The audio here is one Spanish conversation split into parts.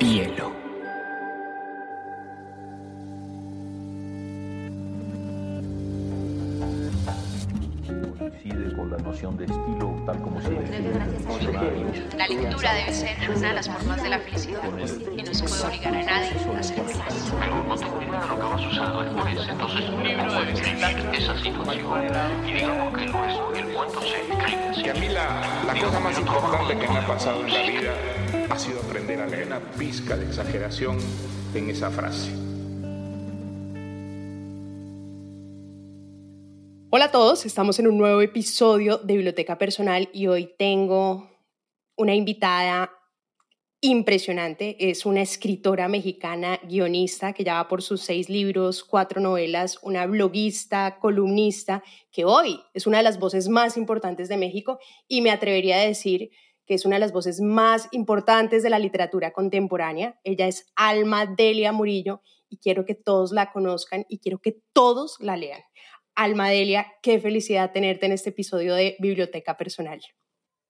Hielo. Coincide con la noción de estilo tal como se define. La lectura debe ser una de las formas de la felicidad y no se puede obligar a nadie a ser feliz. pero no tengo idea de lo que va a suceder después. Entonces uno puede describir esa situación y digamos que luego el cuento se escribe así. Y a mí la, la cosa más importante que me ha pasado en la vida ha sido aprender a leer una pizca de exageración en esa frase. Hola a todos, estamos en un nuevo episodio de Biblioteca Personal y hoy tengo una invitada impresionante. Es una escritora mexicana, guionista, que ya va por sus seis libros, cuatro novelas, una bloguista, columnista, que hoy es una de las voces más importantes de México y me atrevería a decir que es una de las voces más importantes de la literatura contemporánea. Ella es Alma Delia Murillo y quiero que todos la conozcan y quiero que todos la lean. Alma Delia, qué felicidad tenerte en este episodio de Biblioteca Personal.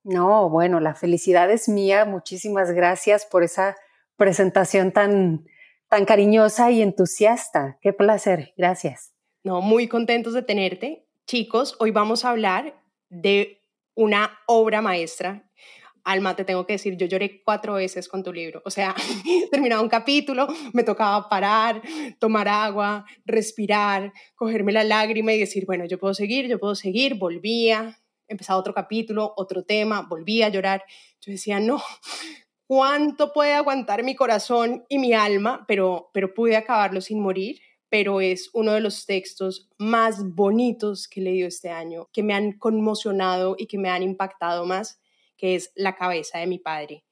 No, bueno, la felicidad es mía. Muchísimas gracias por esa presentación tan, tan cariñosa y entusiasta. Qué placer. Gracias. No, muy contentos de tenerte. Chicos, hoy vamos a hablar de una obra maestra. Alma, te tengo que decir, yo lloré cuatro veces con tu libro. O sea, terminaba un capítulo, me tocaba parar, tomar agua, respirar, cogerme la lágrima y decir, bueno, yo puedo seguir, yo puedo seguir. Volvía, empezaba otro capítulo, otro tema, volvía a llorar. Yo decía, no, ¿cuánto puede aguantar mi corazón y mi alma? Pero, pero pude acabarlo sin morir. Pero es uno de los textos más bonitos que he leído este año, que me han conmocionado y que me han impactado más, que es La cabeza de mi padre.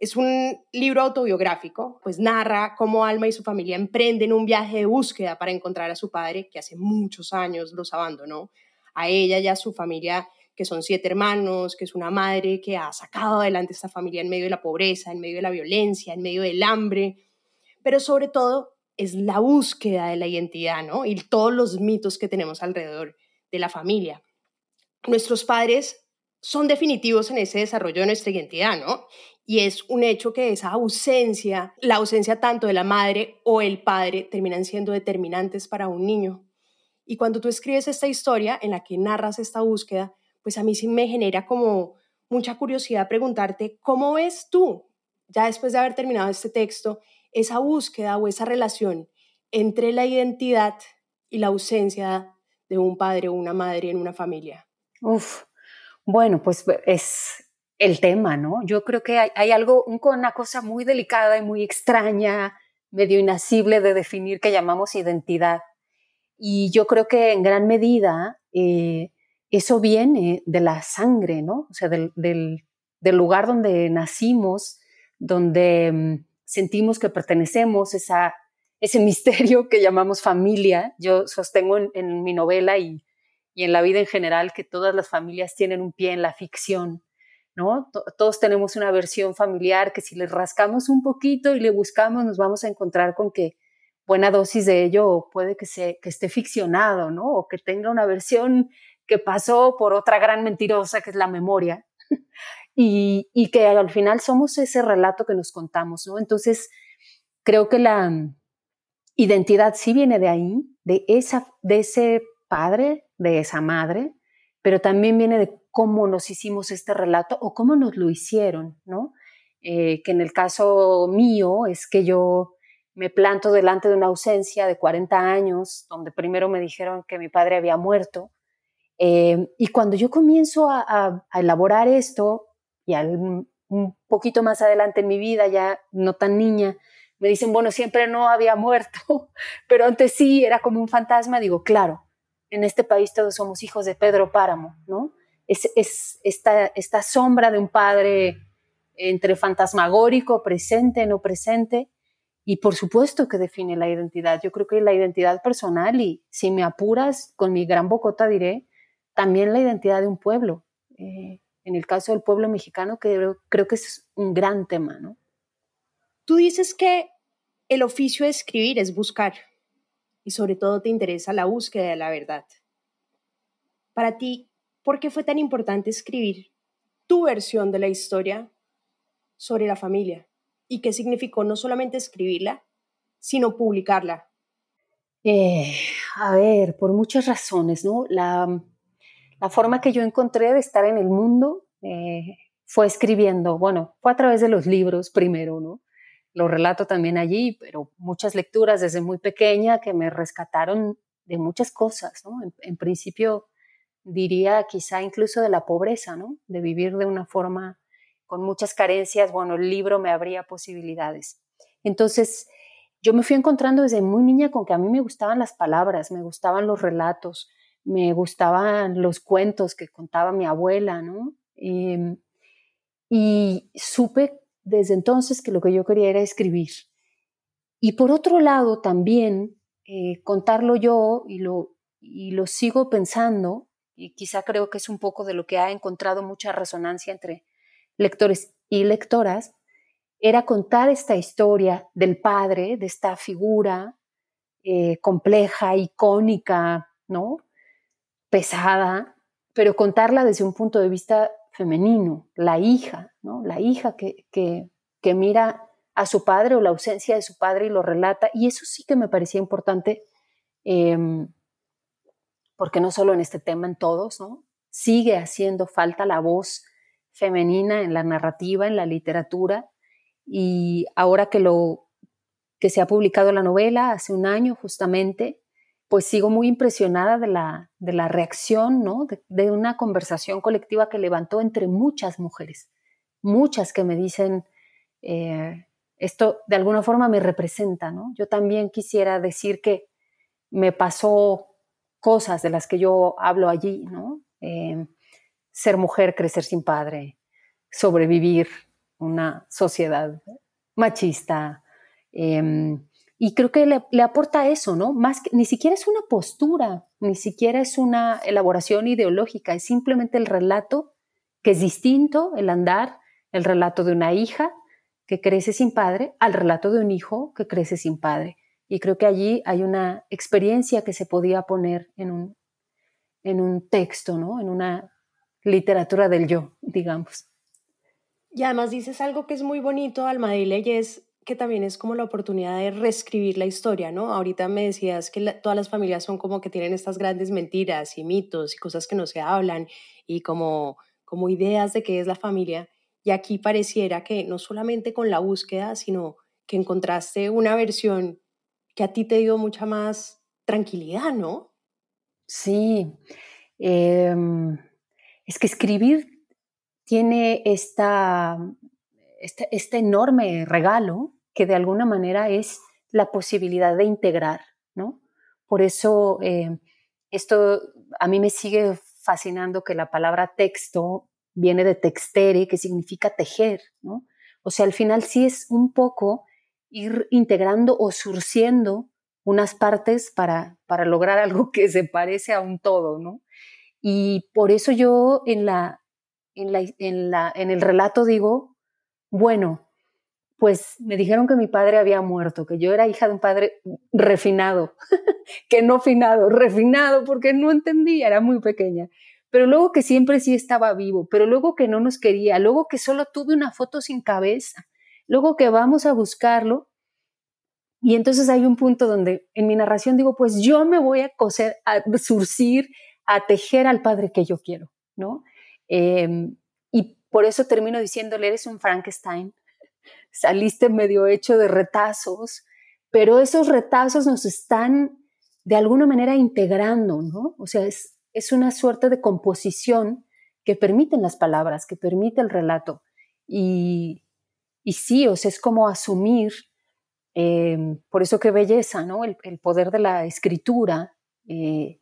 Es un libro autobiográfico, pues narra cómo Alma y su familia emprenden un viaje de búsqueda para encontrar a su padre, que hace muchos años los abandonó, a ella y a su familia que son siete hermanos, que es una madre que ha sacado adelante esta familia en medio de la pobreza, en medio de la violencia, en medio del hambre, pero sobre todo es la búsqueda de la identidad, ¿no? Y todos los mitos que tenemos alrededor de la familia. Nuestros padres son definitivos en ese desarrollo de nuestra identidad, ¿no? Y es un hecho que esa ausencia, la ausencia tanto de la madre o el padre, terminan siendo determinantes para un niño. Y cuando tú escribes esta historia en la que narras esta búsqueda, pues a mí sí me genera como mucha curiosidad preguntarte, ¿cómo ves tú, ya después de haber terminado este texto, esa búsqueda o esa relación entre la identidad y la ausencia de un padre o una madre en una familia? Uf, bueno, pues es el tema, ¿no? Yo creo que hay, hay algo, un- una cosa muy delicada y muy extraña, medio inacible de definir que llamamos identidad. Y yo creo que en gran medida eh, eso viene de la sangre, ¿no? O sea, del, lugar donde nacimos, donde mm, sentimos que pertenecemos, ese misterio que llamamos familia. Yo sostengo en, en mi novela y, y en la vida en general que todas las familias tienen un pie en la ficción, ¿no? To- Todos tenemos una versión familiar que si le rascamos un poquito y le buscamos, nos vamos a encontrar con que buena dosis de ello puede que, se, que esté ficcionado, ¿no? O que tenga una versión que pasó por otra gran mentirosa que es la memoria. y, y que al final somos ese relato que nos contamos, ¿no? Entonces, creo que la mm, identidad sí viene de ahí, de, esa, de ese padre, de esa madre, pero también viene de cómo nos hicimos este relato o cómo nos lo hicieron, ¿no? Eh, que en el caso mío es que yo me planto delante de una ausencia de 40 años, donde primero me dijeron que mi padre había muerto, eh, y cuando yo comienzo a, elaborar esto, y un poquito más adelante en mi vida, ya no tan niña, me dicen, bueno, siempre no había muerto, pero antes sí, era como un fantasma, digo, claro, en este país todos somos hijos de Pedro Páramo, ¿no? Es, es esta, esta sombra de un padre entre fantasmagórico, presente, no presente, y por supuesto que define la identidad. Yo creo que la identidad personal, y si me apuras, con mi gran bocota diré, también la identidad de un pueblo. Eh, en el caso del pueblo mexicano, que creo, creo que es un gran tema, ¿no? Tú dices que el oficio de escribir es buscar y sobre todo te interesa la búsqueda de la verdad. Para ti, ¿por qué fue tan importante escribir tu versión de la historia sobre la familia? y qué significó no solamente escribirla, sino publicarla? Eh, a ver, por muchas razones, ¿no? La, la, forma que yo encontré de estar en el mundo eh, fue escribiendo, bueno, fue a través de los libros primero, ¿no? Lo relato también allí, pero muchas lecturas desde muy pequeña que me rescataron de muchas cosas, ¿no? En, principio diría quizá incluso de la pobreza, ¿no? De vivir de una forma con muchas carencias, bueno, el libro me abría posibilidades. Entonces, yo me fui encontrando desde muy niña con que a mí me gustaban las palabras, me gustaban los relatos, me gustaban los cuentos que contaba mi abuela, ¿no? Em, y supe desde entonces que lo que yo quería era escribir. Y por otro lado, también eh, contarlo yo y lo, y lo sigo pensando, y quizá creo que es un poco de lo que ha encontrado mucha resonancia entre lectores y lectoras, era contar esta historia del padre, de esta figura eh, compleja, icónica, ¿no? pesada, pero contarla desde un punto de vista femenino, la hija, la hija que, que, mira a su padre o la ausencia de su padre y lo relata. Y eso sí que me parecía importante, em, porque no solo en este tema, en todos. Sigue haciendo falta la voz femenina en la narrativa, en la literatura. Y ahora que lo que se ha publicado la novela hace un año justamente, pues sigo muy impresionada de la, de la reacción, ¿no? De, una conversación colectiva que levantó entre muchas mujeres, muchas que me dicen, eh, esto de alguna forma me representa, ¿no? Yo también quisiera decir que me pasó cosas de las que yo hablo allí, ¿no? Eh, ser mujer, crecer sin padre, sobrevivir una sociedad machista. Em, y creo que le, aporta eso, ¿no? Más que, ni siquiera es una postura, ni siquiera es una elaboración ideológica, es simplemente el relato que es distinto, el andar, el relato de una hija que crece sin padre al relato de un hijo que crece sin padre. Y creo que allí hay una experiencia que se podía poner en un, en un texto, ¿no? En una literatura del yo, digamos. Y además dices algo que es muy bonito, Almadile, y es que también es como la oportunidad de reescribir la historia, ¿no? Ahorita me decías que todas las familias son como que tienen estas grandes mentiras y mitos y cosas que no se hablan y como, como ideas de qué es la familia. Y aquí pareciera que no solamente con la búsqueda, sino que encontraste una versión que a ti te dio mucha más tranquilidad, ¿no? Sí. Em, es que escribir tiene esta, este, este, enorme regalo que de alguna manera es la posibilidad de integrar, ¿no? Por eso em, esto a mí me sigue fascinando que la palabra texto viene de textere, que significa tejer, ¿no? O sea, al final sí es un poco ir integrando o surciendo unas partes para, para lograr algo que se parece a un todo, ¿no? Y por eso yo en, la, en, la, en, la, en el relato digo, bueno, pues me dijeron que mi padre había muerto, que yo era hija de un padre refinado, que no finado, refinado, porque no entendía, era muy pequeña pero luego que siempre sí estaba vivo, pero luego que no nos quería, luego que solo tuve una foto sin cabeza, luego que vamos a buscarlo. Y entonces hay un punto donde en mi narración digo, pues yo me voy a coser, a surcir, a tejer al padre que yo quiero, ¿no? Em, y por eso termino diciéndole, eres un Frankenstein, saliste medio hecho de retazos, pero esos retazos nos están de alguna manera integrando, ¿no? O sea, es, es una suerte de composición que permiten las palabras, que permite el relato. Y, y sí, o es como asumir, em, por eso qué belleza, ¿no? El, poder de la escritura eh,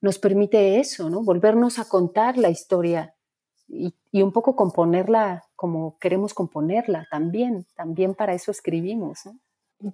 nos permite eso, ¿no? Volvernos a contar la historia y, y, un poco componerla como queremos componerla también, también para eso escribimos.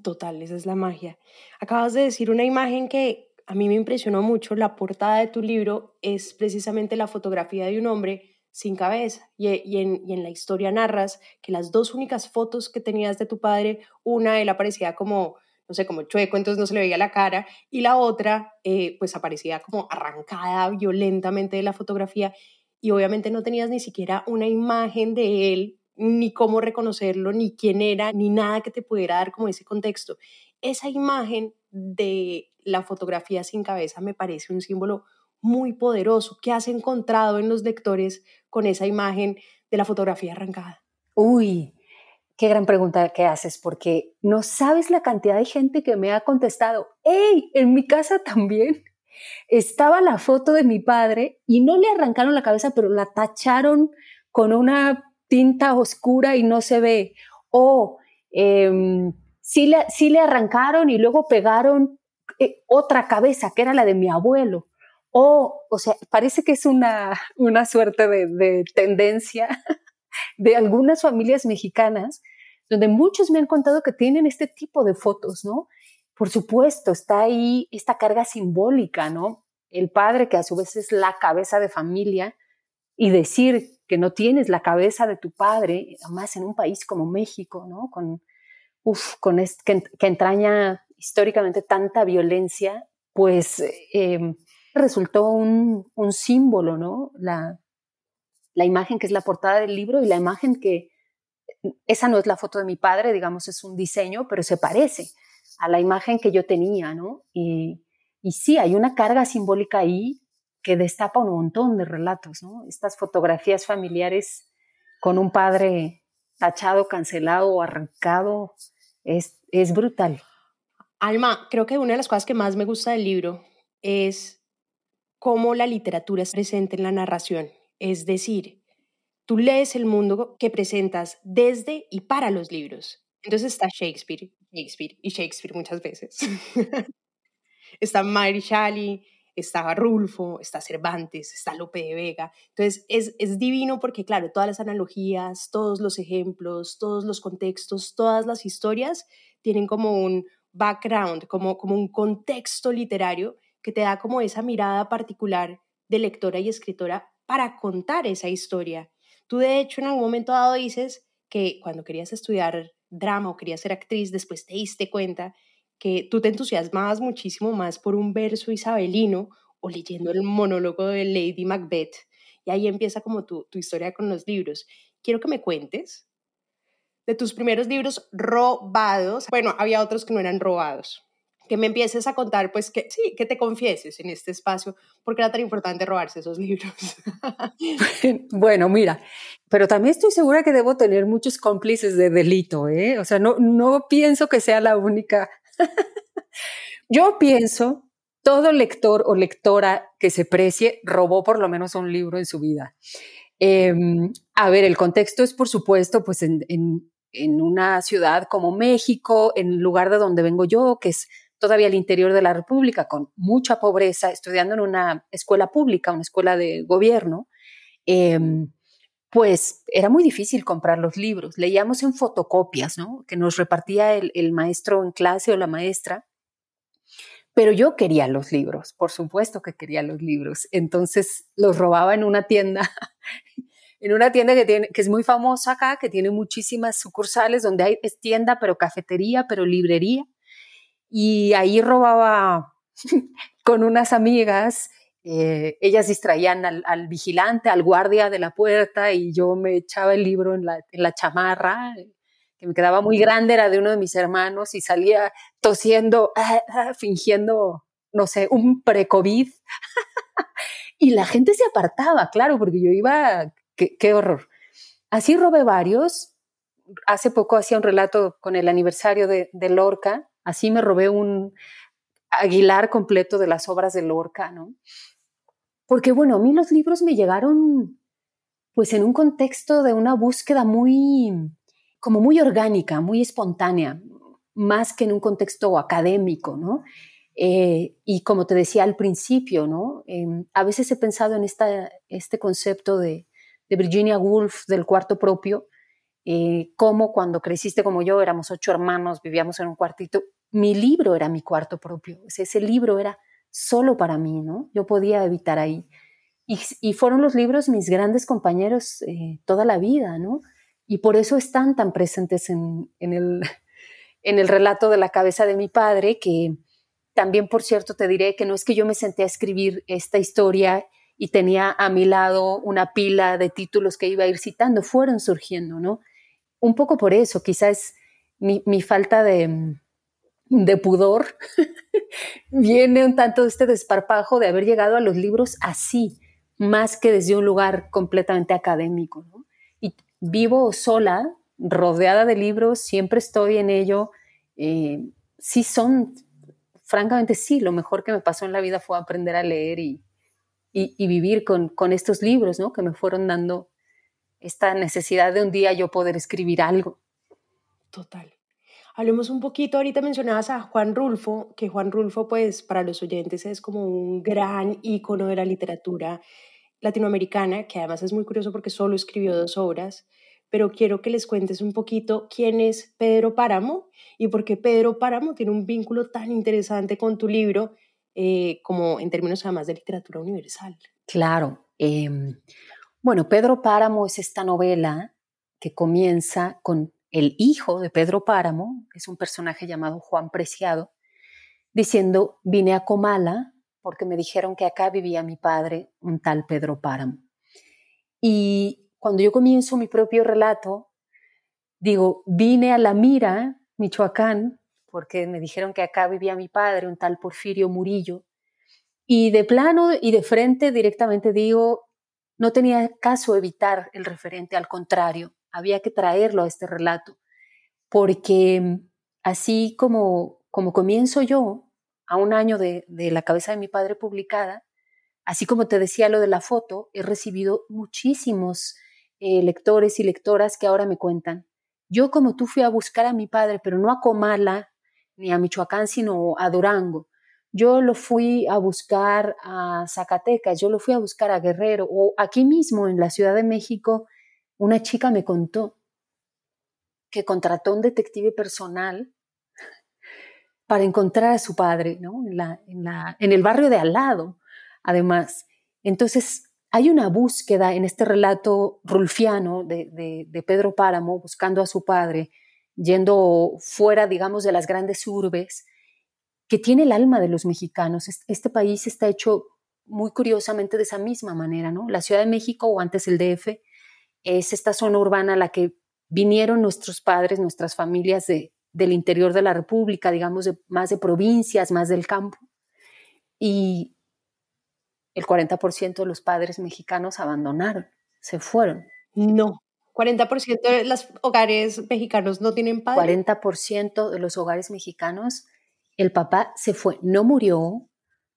Total, esa es la magia. Acabas de decir una imagen que a mí me impresionó mucho, la portada de tu libro es precisamente la fotografía de un hombre sin cabeza y, en, la historia narras que las dos únicas fotos que tenías de tu padre, una él aparecía como, no sé, como chueco, entonces no se le veía la cara, y la otra eh, pues aparecía como arrancada violentamente de la fotografía y obviamente no tenías ni siquiera una imagen de él ni cómo reconocerlo, ni quién era, ni nada que te pudiera dar como ese contexto. Esa imagen de la fotografía sin cabeza me parece un símbolo muy poderoso. ¿Qué has encontrado en los lectores con esa imagen de la fotografía arrancada? Uy, qué gran pregunta que haces, porque no sabes la cantidad de gente que me ha contestado, ¡Ey! En mi casa también estaba la foto de mi padre y no le arrancaron la cabeza, pero la tacharon con una tinta oscura y no se ve. O em, sí, le, sí, le, arrancaron y luego pegaron eh, otra cabeza, que era la de mi abuelo. O, o sea, parece que es una, una suerte de, de tendencia de algunas familias mexicanas, donde muchos me han contado que tienen este tipo de fotos, ¿no? Por supuesto, está ahí esta carga simbólica, ¿no? El padre que a su vez es la cabeza de familia y decir que no tienes la cabeza de tu padre, además en un país como México, ¿no? Con, con que, entraña históricamente tanta violencia, pues em, resultó un, símbolo, ¿no? La, imagen que es la portada del libro y la imagen que, esa no es la foto de mi padre, digamos, es un diseño, pero se parece a la imagen que yo tenía, ¿no? Y, y sí, hay una carga simbólica ahí que destapa un montón de relatos, ¿no? Estas fotografías familiares con un padre tachado, cancelado, arrancado, es, es brutal. Alma, creo que una de las cosas que más me gusta del libro es cómo la literatura es presente en la narración. Es decir, tú lees el mundo que presentas desde y para los libros. Entonces está Shakespeare, Shakespeare y Shakespeare muchas veces. está Mary Shelley, está Rulfo, está Cervantes, está Lope de Vega. Entonces es, es divino porque, claro, todas las analogías, todos los ejemplos, todos los contextos, todas las historias tienen como un background, como, como un contexto literario que te da como esa mirada particular de lectora y escritora para contar esa historia. Tú de hecho en algún momento dado dices que cuando querías estudiar drama o querías ser actriz, después te diste cuenta que tú te entusiasmabas muchísimo más por un verso isabelino o leyendo el monólogo de Lady Macbeth. Y ahí empieza como tu, tu historia con los libros. Quiero que me cuentes de tus primeros libros robados. Bueno, había otros que no eran robados. Que me empieces a contar, pues que sí, que te confieses en este espacio, porque era tan importante robarse esos libros. bueno, mira, pero también estoy segura que debo tener muchos cómplices de delito, ¿eh? O sea, no, no pienso que sea la única Yo pienso, todo lector o lectora que se precie robó por lo menos un libro en su vida. Em, a ver, el contexto es, por supuesto, pues en, en, una ciudad como México, en el lugar de donde vengo yo, que es todavía el interior de la República, con mucha pobreza, estudiando en una escuela pública, una escuela de gobierno. Em, pues era muy difícil comprar los libros. Leíamos en fotocopias, ¿no? Que nos repartía el, maestro en clase o la maestra. Pero yo quería los libros, por supuesto que quería los libros. Entonces los robaba en una tienda, en una tienda que, tiene, que es muy famosa acá, que tiene muchísimas sucursales, donde hay, es tienda, pero cafetería, pero librería. Y ahí robaba con unas amigas eh, ellas distraían al, vigilante, al guardia de la puerta y yo me echaba el libro en la, chamarra, que me quedaba muy grande, era de uno de mis hermanos y salía tosiendo, ah, ah, fingiendo, no sé, un pre-COVID. y la gente se apartaba, claro, porque yo iba, qué, horror. Así robé varios. Hace poco hacía un relato con el aniversario de, de Lorca, así me robé un Aguilar completo de las obras de Lorca, ¿no? Porque bueno, a mí los libros me llegaron pues en un contexto de una búsqueda muy, como muy orgánica, muy espontánea, más que en un contexto académico, ¿no? Eh, y como te decía al principio, ¿no? Em, a veces he pensado en esta, este concepto de, de Virginia Woolf del cuarto propio, eh, como cuando creciste como yo, éramos ocho hermanos, vivíamos en un cuartito, mi libro era mi cuarto propio, ese libro era solo para mí, ¿no? Yo podía evitar ahí. Y, fueron los libros mis grandes compañeros eh, toda la vida, ¿no? Y por eso están tan presentes en, el, en el relato de la cabeza de mi padre, que también, por cierto, te diré que no es que yo me senté a escribir esta historia y tenía a mi lado una pila de títulos que iba a ir citando, fueron surgiendo, ¿no? Un poco por eso, quizás mi, mi falta de, de pudor viene un tanto este desparpajo de haber llegado a los libros así, más que desde un lugar completamente académico. ¿no? Y vivo sola, rodeada de libros, siempre estoy en ello. Eh, sí son, francamente sí, lo mejor que me pasó en la vida fue aprender a leer y, y, vivir con, con, estos libros, ¿no? Que me fueron dando esta necesidad de un día yo poder escribir algo. Total. Hablemos un poquito, ahorita mencionabas a Juan Rulfo, que Juan Rulfo, pues para los oyentes es como un gran ícono de la literatura latinoamericana, que además es muy curioso porque solo escribió dos obras, pero quiero que les cuentes un poquito quién es Pedro Páramo y por qué Pedro Páramo tiene un vínculo tan interesante con tu libro, eh, como en términos además de literatura universal. Claro. Em, bueno, Pedro Páramo es esta novela que comienza con el hijo de Pedro Páramo, es un personaje llamado Juan Preciado, diciendo, vine a Comala porque me dijeron que acá vivía mi padre, un tal Pedro Páramo. Y cuando yo comienzo mi propio relato, digo, vine a La Mira, Michoacán, porque me dijeron que acá vivía mi padre, un tal Porfirio Murillo. Y de plano y de frente directamente digo, no tenía caso evitar el referente, al contrario, había que traerlo a este relato, porque así como, como comienzo yo, a un año de, la cabeza de mi padre publicada, así como te decía lo de la foto, he recibido muchísimos eh, lectores y lectoras que ahora me cuentan. Yo como tú fui a buscar a mi padre, pero no a Comala ni a Michoacán, sino a Durango. Yo lo fui a buscar a Zacatecas, yo lo fui a buscar a Guerrero, o aquí mismo en la Ciudad de México, una chica me contó que contrató un detective personal para encontrar a su padre, ¿no? En, el barrio de al lado, además. Entonces, hay una búsqueda en este relato rulfiano de, de, Pedro Páramo, buscando a su padre, yendo fuera, digamos, de las grandes urbes, que tiene el alma de los mexicanos. Este país está hecho muy curiosamente de esa misma manera, ¿no? La Ciudad de México o antes el DF es esta zona urbana a la que vinieron nuestros padres, nuestras familias de, del interior de la República, digamos, de, más de provincias, más del campo. Y el 40% de los padres mexicanos abandonaron, se fueron. No, 40% de los hogares mexicanos no tienen padre. 40% de los hogares mexicanos, el papá se fue, no murió,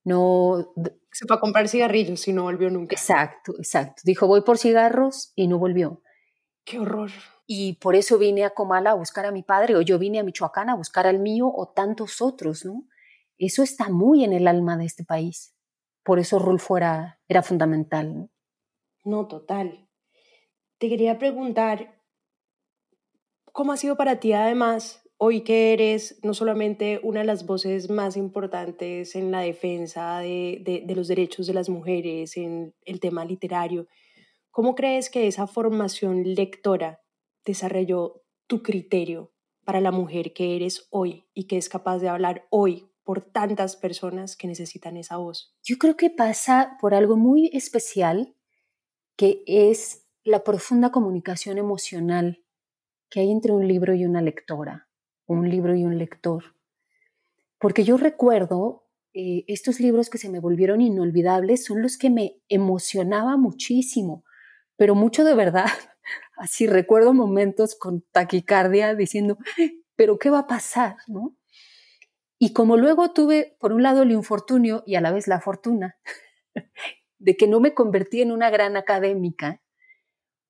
no... Se fue a comprar cigarrillos y no volvió nunca. Exacto, exacto. Dijo, voy por cigarros y no volvió. Qué horror y por eso vine a Comala a buscar a mi padre, o yo vine a Michoacán a buscar al mío, o tantos otros, ¿no? Eso está muy en el alma de este país. Por eso Rulfo era, era fundamental. ¿no? no, total. Te quería preguntar, ¿cómo ha sido para ti además, hoy que eres no solamente una de las voces más importantes en la defensa de, de, de los derechos de las mujeres, en el tema literario, ¿cómo crees que esa formación lectora desarrolló tu criterio para la mujer que eres hoy y que es capaz de hablar hoy por tantas personas que necesitan esa voz? Yo creo que pasa por algo muy especial que es la profunda comunicación emocional que hay entre un libro y una lectora, un libro y un lector. Porque yo recuerdo eh, estos libros que se me volvieron inolvidables son los que me emocionaba muchísimo, pero mucho de verdad, Así recuerdo momentos con taquicardia diciendo, pero ¿qué va a pasar? ¿no? Y como luego tuve, por un lado, el infortunio y a la vez la fortuna de que no me convertí en una gran académica,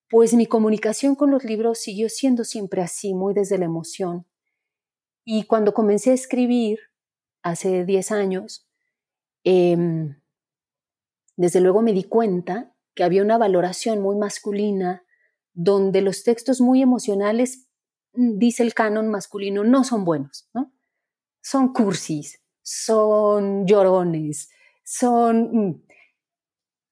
pues mi comunicación con los libros siguió siendo siempre así, muy desde la emoción. Y cuando comencé a escribir, hace 10 años, em, desde luego me di cuenta que había una valoración muy masculina donde los textos muy emocionales, mm, dice el canon masculino, no son buenos, ¿no? Son cursis, son llorones, son... Mm.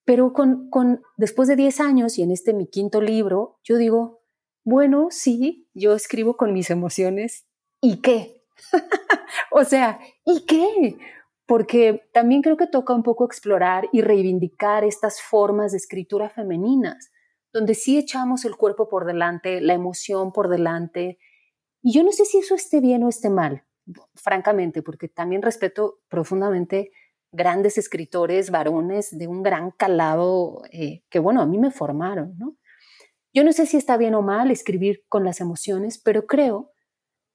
Pero con, con, después de 10 años y en este mi quinto libro, yo digo, bueno, sí, yo escribo con mis emociones, ¿y qué? o sea, ¿y qué? porque también creo que toca un poco explorar y reivindicar estas formas de escritura femeninas, donde sí echamos el cuerpo por delante, la emoción por delante. Y yo no sé si eso esté bien o esté mal, francamente, porque también respeto profundamente grandes escritores, varones de un gran calado eh, que, bueno, a mí me formaron, ¿no? Yo no sé si está bien o mal escribir con las emociones, pero creo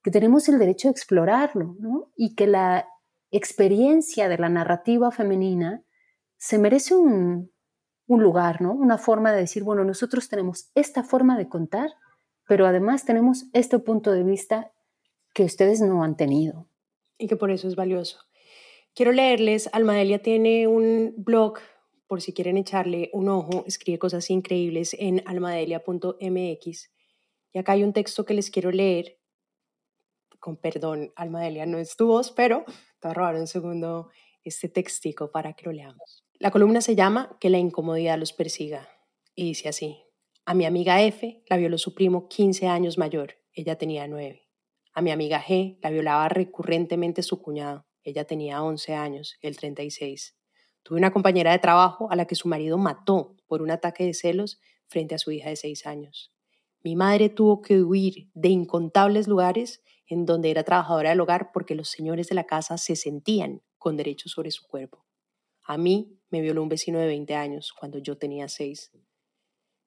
que tenemos el derecho a explorarlo, ¿no? Y que la experiencia de la narrativa femenina se merece un, un lugar, ¿no? Una forma de decir, bueno, nosotros tenemos esta forma de contar, pero además tenemos este punto de vista que ustedes no han tenido. Y que por eso es valioso. Quiero leerles, Almadelia tiene un blog, por si quieren echarle un ojo, escribe cosas increíbles en almadelia.mx. Y acá hay un texto que les quiero leer con perdón, Almadelia, no es tu voz, pero te voy a robar un segundo este textico para que lo leamos. La columna se llama Que la incomodidad los persiga y dice así. A mi amiga F la violó su primo 15 años mayor, ella tenía 9. A mi amiga G la violaba recurrentemente su cuñado, ella tenía 11 años, él 36. Tuve una compañera de trabajo a la que su marido mató por un ataque de celos frente a su hija de 6 años. Mi madre tuvo que huir de incontables lugares en donde era trabajadora del hogar porque los señores de la casa se sentían con derecho sobre su cuerpo. A mí me violó un vecino de 20 años cuando yo tenía 6.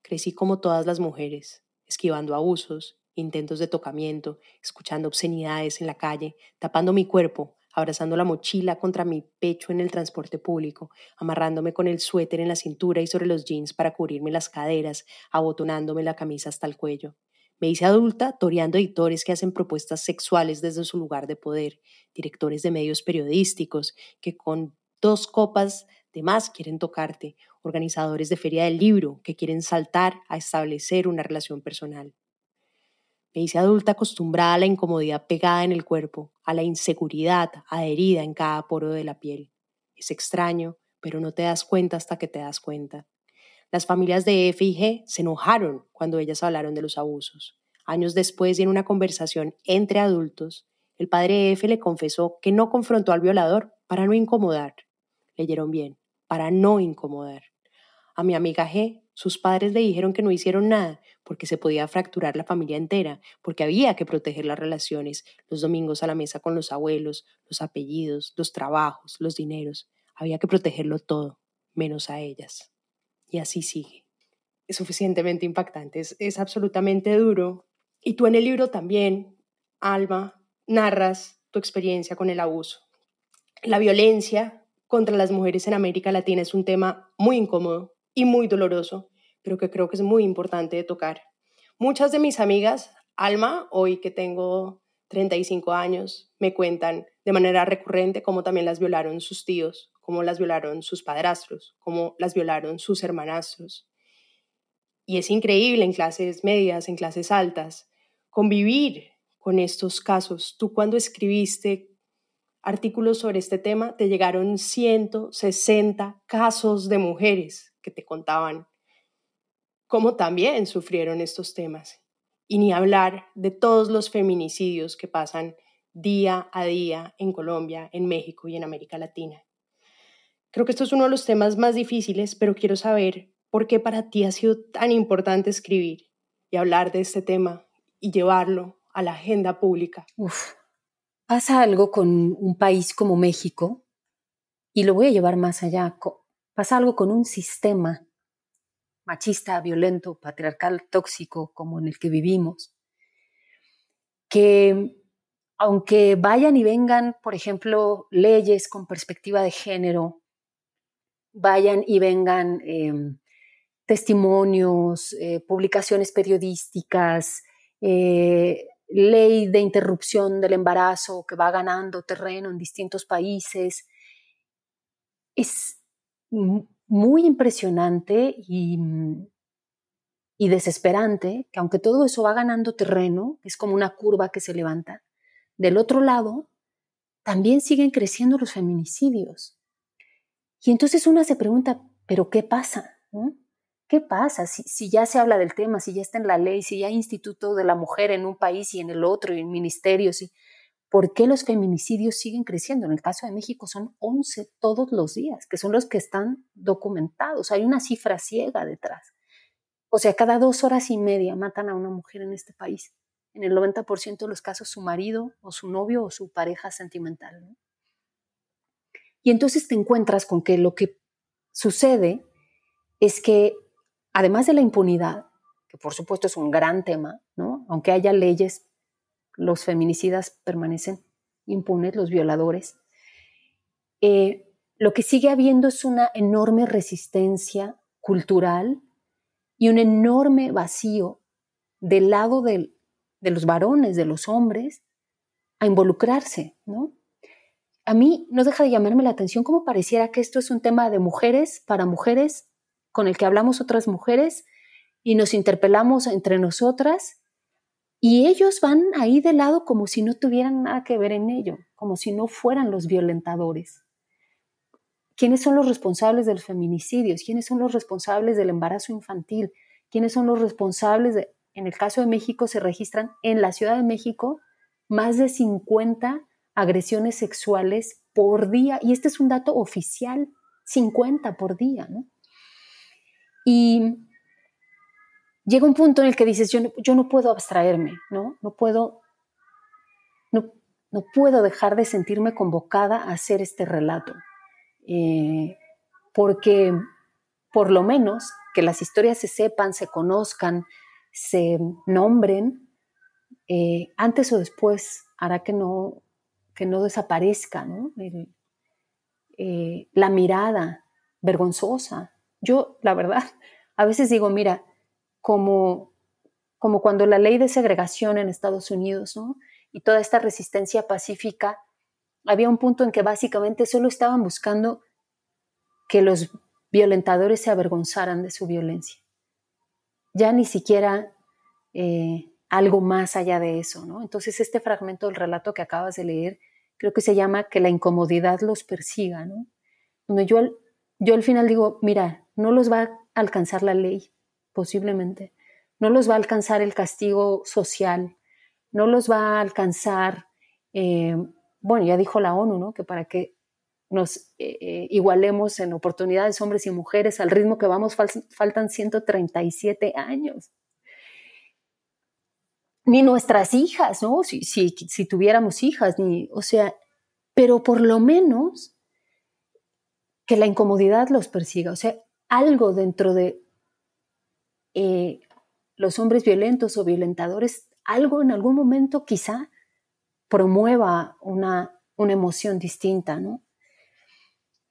Crecí como todas las mujeres, esquivando abusos, intentos de tocamiento, escuchando obscenidades en la calle, tapando mi cuerpo, abrazando la mochila contra mi pecho en el transporte público, amarrándome con el suéter en la cintura y sobre los jeans para cubrirme las caderas, abotonándome la camisa hasta el cuello. Me hice adulta toreando editores que hacen propuestas sexuales desde su lugar de poder, directores de medios periodísticos que con dos copas de más quieren tocarte, organizadores de feria del libro que quieren saltar a establecer una relación personal. Me hice adulta acostumbrada a la incomodidad pegada en el cuerpo, a la inseguridad adherida en cada poro de la piel. Es extraño, pero no te das cuenta hasta que te das cuenta. Las familias de F y G se enojaron cuando ellas hablaron de los abusos. Años después, y en una conversación entre adultos, el padre F le confesó que no confrontó al violador para no incomodar. Leyeron bien, para no incomodar. A mi amiga G, sus padres le dijeron que no hicieron nada porque se podía fracturar la familia entera, porque había que proteger las relaciones, los domingos a la mesa con los abuelos, los apellidos, los trabajos, los dineros. Había que protegerlo todo, menos a ellas y así sigue. Es suficientemente impactante, es, absolutamente duro. Y tú en el libro también, Alma, narras tu experiencia con el abuso. La violencia contra las mujeres en América Latina es un tema muy incómodo y muy doloroso, pero que creo que es muy importante tocar. Muchas de mis amigas, Alma, hoy que tengo 35 años, me cuentan de manera recurrente cómo también las violaron sus tíos, cómo las violaron sus padrastros, cómo las violaron sus hermanastros. Y es increíble en clases medias, en clases altas, convivir con estos casos. Tú cuando escribiste artículos sobre este tema, te llegaron 160 casos de mujeres que te contaban cómo también sufrieron estos temas. Y ni hablar de todos los feminicidios que pasan día a día en Colombia, en México y en América Latina. Creo que esto es uno de los temas más difíciles, pero quiero saber por qué para ti ha sido tan importante escribir y hablar de este tema y llevarlo a la agenda pública. Uf, pasa algo con un país como México y lo voy a llevar más allá. Pasa algo con un sistema machista, violento, patriarcal, tóxico como en el que vivimos, que aunque vayan y vengan, por ejemplo, leyes con perspectiva de género, vayan y vengan em, testimonios, eh, publicaciones periodísticas, eh, ley de interrupción del embarazo que va ganando terreno en distintos países. Es muy impresionante y, y desesperante que aunque todo eso va ganando terreno, es como una curva que se levanta, del otro lado también siguen creciendo los feminicidios. Y entonces una se pregunta, ¿pero qué pasa? ¿Qué pasa si, ya se habla del tema, si ya está en la ley, si ya hay instituto de la mujer en un país y en el otro, y en ministerios? Y, ¿por qué los feminicidios siguen creciendo? En el caso de México son 11 todos los días, que son los que están documentados. Hay una cifra ciega detrás. O sea, cada dos horas y media matan a una mujer en este país. En el 90% de los casos su marido o su novio o su pareja sentimental. Y entonces te encuentras con que lo que sucede es que, además de la impunidad, que por supuesto es un gran tema, ¿no? aunque haya leyes, los feminicidas permanecen impunes, los violadores, eh, lo que sigue habiendo es una enorme resistencia cultural y un enorme vacío del lado de los varones, de los hombres, a involucrarse, ¿no? A mí no deja de llamarme la atención cómo pareciera que esto es un tema de mujeres para mujeres, con el que hablamos otras mujeres y nos interpelamos entre nosotras y ellos van ahí de lado como si no tuvieran nada que ver en ello, como si no fueran los violentadores. ¿Quiénes son los responsables de los feminicidios? ¿Quiénes son los responsables del embarazo infantil? ¿Quiénes son los responsables de, en el caso de México se registran en la Ciudad de México más de 50 agresiones sexuales por día, y este es un dato oficial, 50 por día, ¿no? Y llega un punto en el que dices, yo no, yo no puedo abstraerme, ¿no? No puedo, no, no, puedo dejar de sentirme convocada a hacer este relato, eh, porque por lo menos que las historias se sepan, se conozcan, se nombren, eh, antes o después hará que no, que no desaparezca, ¿no? Eh, la mirada vergonzosa. Yo, la verdad, a veces digo, mira, como, como cuando la ley de segregación en Estados Unidos, ¿no? Y toda esta resistencia pacífica, había un punto en que básicamente solo estaban buscando que los violentadores se avergonzaran de su violencia. Ya ni siquiera eh, algo más allá de eso, ¿no? Entonces este fragmento del relato que acabas de leer, creo que se llama que la incomodidad los persiga, ¿no? Donde yo, yo al final digo, mira, no los va a alcanzar la ley, posiblemente. No los va a alcanzar el castigo social, no los va a alcanzar, eh, bueno, ya dijo la ONU, ¿no? Que para que nos eh, eh, igualemos en oportunidades hombres y mujeres al ritmo que vamos faltan 137 años. Ni nuestras hijas, ¿no? Si, si, si tuviéramos hijas, ni, o sea, pero por lo menos que la incomodidad los persiga, o sea, algo dentro de eh, los hombres violentos o violentadores, algo en algún momento quizá promueva una, una emoción distinta, ¿no?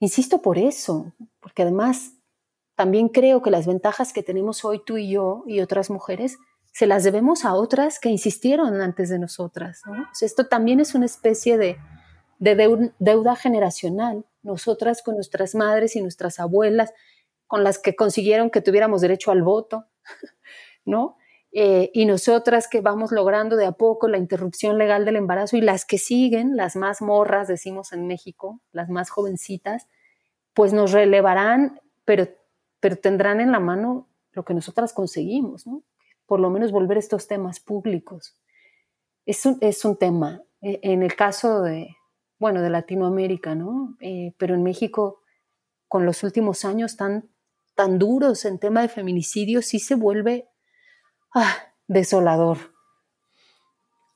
Insisto por eso, porque además también creo que las ventajas que tenemos hoy tú y yo y otras mujeres se las debemos a otras que insistieron antes de nosotras. ¿no? esto también es una especie de, de deuda generacional. Nosotras con nuestras madres y nuestras abuelas, con las que consiguieron que tuviéramos derecho al voto, ¿no? Eh, y nosotras que vamos logrando de a poco la interrupción legal del embarazo y las que siguen, las más morras, decimos en México, las más jovencitas, pues nos relevarán, pero, pero tendrán en la mano lo que nosotras conseguimos, ¿no? Por lo menos volver estos temas públicos. Es un, es un tema. E, en el caso de, bueno, de Latinoamérica, ¿no? Eh, pero en México, con los últimos años tan tan duros en tema de feminicidio, sí se vuelve ah, desolador.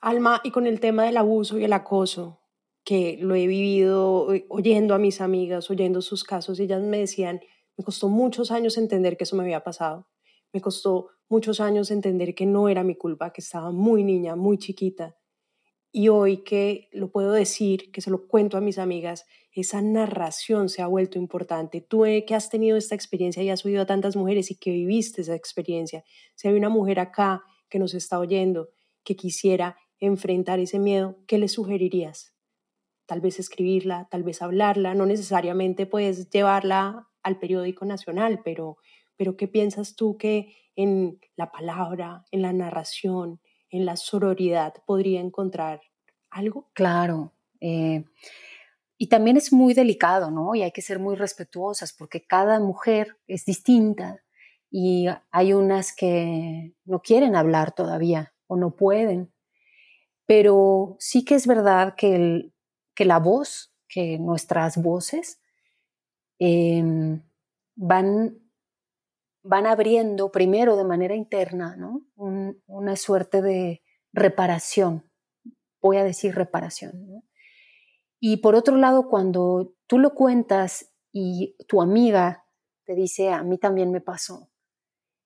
Alma, y con el tema del abuso y el acoso, que lo he vivido eh, oyendo a mis amigas, oyendo sus casos, ellas me decían, me costó muchos años entender que eso me había pasado. Me costó muchos años entender que no era mi culpa, que estaba muy niña, muy chiquita. Y hoy que lo puedo decir, que se lo cuento a mis amigas, esa narración se ha vuelto importante. Tú eh, que has tenido esta experiencia y has oído a tantas mujeres y que viviste esa experiencia, si hay una mujer acá que nos está oyendo, que quisiera enfrentar ese miedo, ¿qué le sugerirías? Tal vez escribirla, tal vez hablarla, no necesariamente puedes llevarla al periódico nacional, pero, pero ¿qué piensas tú que en la palabra, en la narración, en la sororidad podría encontrar algo? Claro. Eh, y también es muy delicado, ¿no? Y hay que ser muy respetuosas porque cada mujer es distinta y hay unas que no quieren hablar todavía o no pueden. pero sí que es verdad que, que la voz, que nuestras voces em, van, van abriendo primero de manera interna ¿no? una suerte de reparación, voy a decir reparación. Y por otro lado, cuando tú lo cuentas y tu amiga te dice, a mí también me pasó,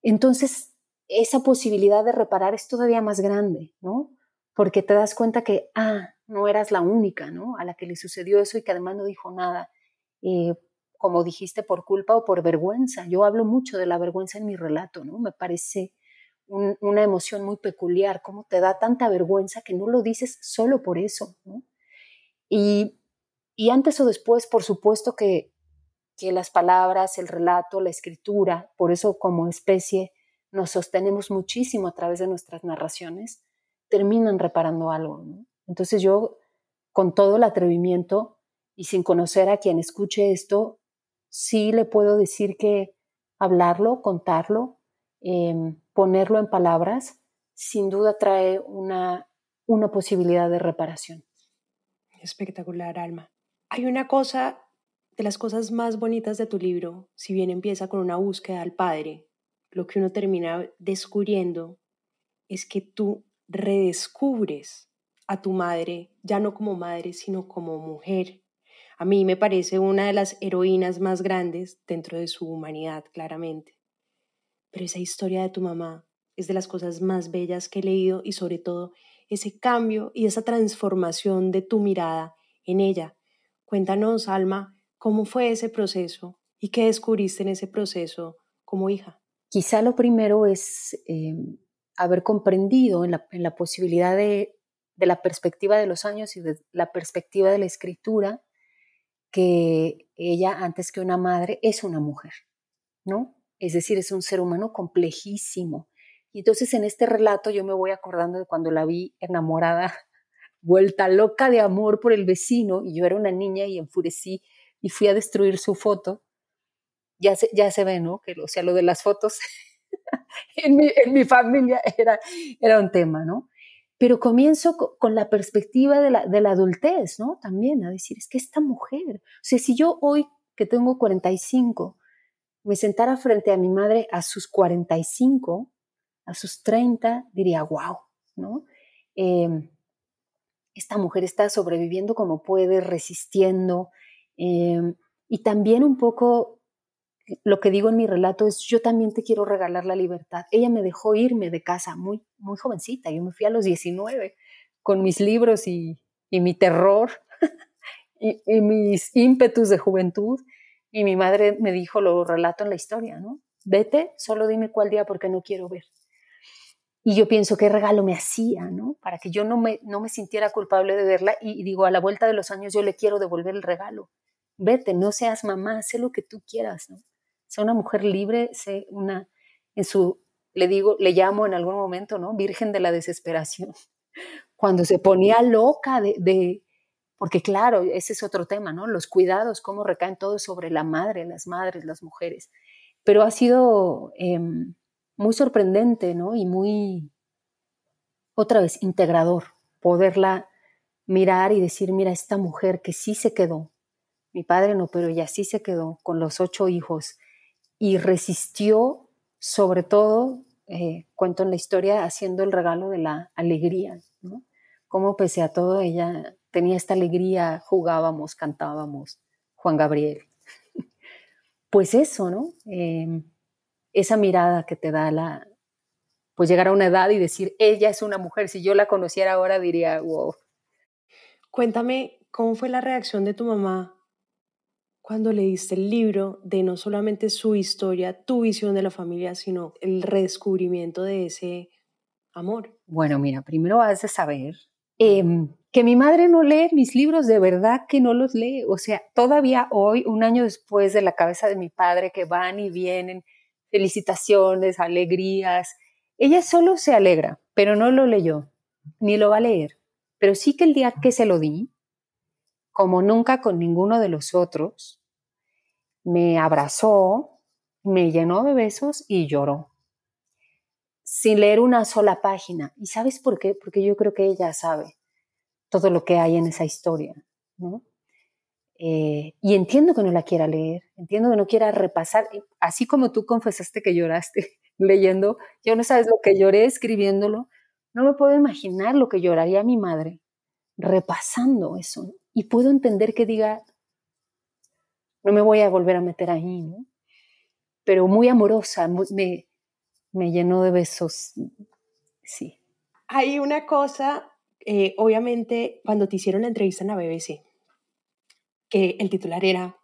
entonces esa posibilidad de reparar es todavía más grande, ¿no? Porque te das cuenta que, ah, no eras la única, ¿no? A la que le sucedió eso y que además no dijo nada. Eh, como dijiste, por culpa o por vergüenza. Yo hablo mucho de la vergüenza en mi relato, ¿no? Me parece una emoción muy peculiar, cómo te da tanta vergüenza que no lo dices solo por eso. Y, y antes o después, por supuesto que, que las palabras, el relato, la escritura, por eso como especie nos sostenemos muchísimo a través de nuestras narraciones, terminan reparando algo. ¿no? Entonces yo, con todo el atrevimiento y sin conocer a quien escuche esto, sí le puedo decir que hablarlo, contarlo, em, ponerlo en palabras, sin duda trae una, una posibilidad de reparación. Espectacular, Alma. Hay una cosa de las cosas más bonitas de tu libro, si bien empieza con una búsqueda al padre, lo que uno termina descubriendo es que tú redescubres a tu madre, ya no como madre, sino como mujer, a mí me parece una de las heroínas más grandes dentro de su humanidad, claramente. Pero esa historia de tu mamá es de las cosas más bellas que he leído y sobre todo ese cambio y esa transformación de tu mirada en ella. Cuéntanos, Alma, cómo fue ese proceso y qué descubriste en ese proceso como hija. Quizá lo primero es em, haber comprendido en la, posibilidad de, de la perspectiva de los años y de la perspectiva de la escritura que ella, antes que una madre, es una mujer, ¿no? Es decir, es un ser humano complejísimo. Y entonces en este relato yo me voy acordando de cuando la vi enamorada, vuelta loca de amor por el vecino, y yo era una niña y enfurecí y fui a destruir su foto. Ya se, ya se ve, ¿no? Que, o sea, lo de las fotos en, mi, en mi familia era, era un tema, ¿no? Pero comienzo con la perspectiva de la, de la adultez, ¿no? También a decir, es que esta mujer, o sea, si yo hoy que tengo 45, me sentara frente a mi madre a sus 45, a sus 30, diría, wow, ¿no? Em, esta mujer está sobreviviendo como puede, resistiendo, em, y también un poco lo que digo en mi relato es, yo también te quiero regalar la libertad. Ella me dejó irme de casa muy, muy jovencita, yo me fui a los 19 con mis libros y, mi terror y, mis ímpetus de juventud. Y mi madre me dijo, lo relato en la historia, ¿no? Vete, solo dime cuál día porque no quiero ver. Y yo pienso qué regalo me hacía, ¿no? Para que yo no me, no me sintiera culpable de verla y digo, a la vuelta de los años yo le quiero devolver el regalo. Vete, no seas mamá, sé lo que tú quieras, ¿no? Sea una mujer libre, sé una, en su, le digo, le llamo en algún momento, ¿no? Virgen de la desesperación. Cuando se ponía loca de, de porque claro, ese es otro tema, ¿no? Los cuidados, cómo recaen todos sobre la madre, las madres, las mujeres. Pero ha sido em, muy sorprendente, ¿no? Y muy, otra vez, integrador, poderla mirar y decir, mira, esta mujer que sí se quedó, mi padre no, pero ella sí se quedó con los ocho hijos, y resistió, sobre todo, eh, cuento en la historia, haciendo el regalo de la alegría. Como pese a todo ella tenía esta alegría, jugábamos, cantábamos, Juan Gabriel. pues eso, ¿no? Em, esa mirada que te da la, pues llegar a una edad y decir, ella es una mujer, si yo la conociera ahora diría, wow. Cuéntame, ¿cómo fue la reacción de tu mamá cuando leíste el libro de no solamente su historia, tu visión de la familia, sino el redescubrimiento de ese amor? Bueno, mira, primero has de saber em, que mi madre no lee mis libros, de verdad que no los lee. O sea, todavía hoy, un año después de la cabeza de mi padre, que van y vienen, felicitaciones, alegrías, ella solo se alegra, pero no lo leyó, ni lo va a leer. Pero sí que el día que se lo di, como nunca con ninguno de los otros, me abrazó, me llenó de besos y lloró. sin leer una sola página. ¿Y sabes por qué? Porque yo creo que ella sabe todo lo que hay en esa historia, ¿no? Eh, y entiendo que no la quiera leer, entiendo que no quiera repasar, así como tú confesaste que lloraste leyendo, yo no sabes lo que lloré escribiéndolo, no me puedo imaginar lo que lloraría mi madre repasando eso. Y puedo entender que diga, no me voy a volver a meter ahí, ¿no? Pero muy amorosa, me, me llenó de besos, sí. Hay una cosa, eh, obviamente, cuando te hicieron la entrevista en la BBC, que el titular era,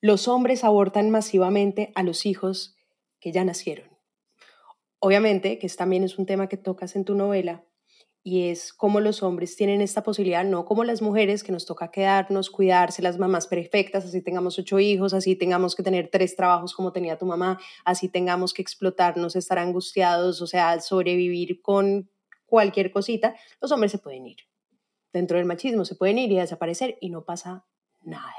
los hombres abortan masivamente a los hijos que ya nacieron. Obviamente, que también es un tema que tocas en tu novela, y es cómo los hombres tienen esta posibilidad, no como las mujeres, que nos toca quedarnos, cuidarse, las mamás perfectas, así tengamos ocho hijos, así tengamos que tener tres trabajos como tenía tu mamá, así tengamos que explotarnos, estar angustiados, o sea, sobrevivir con cualquier cosita, los hombres se pueden ir. Dentro del machismo se pueden ir y desaparecer y no pasa nada.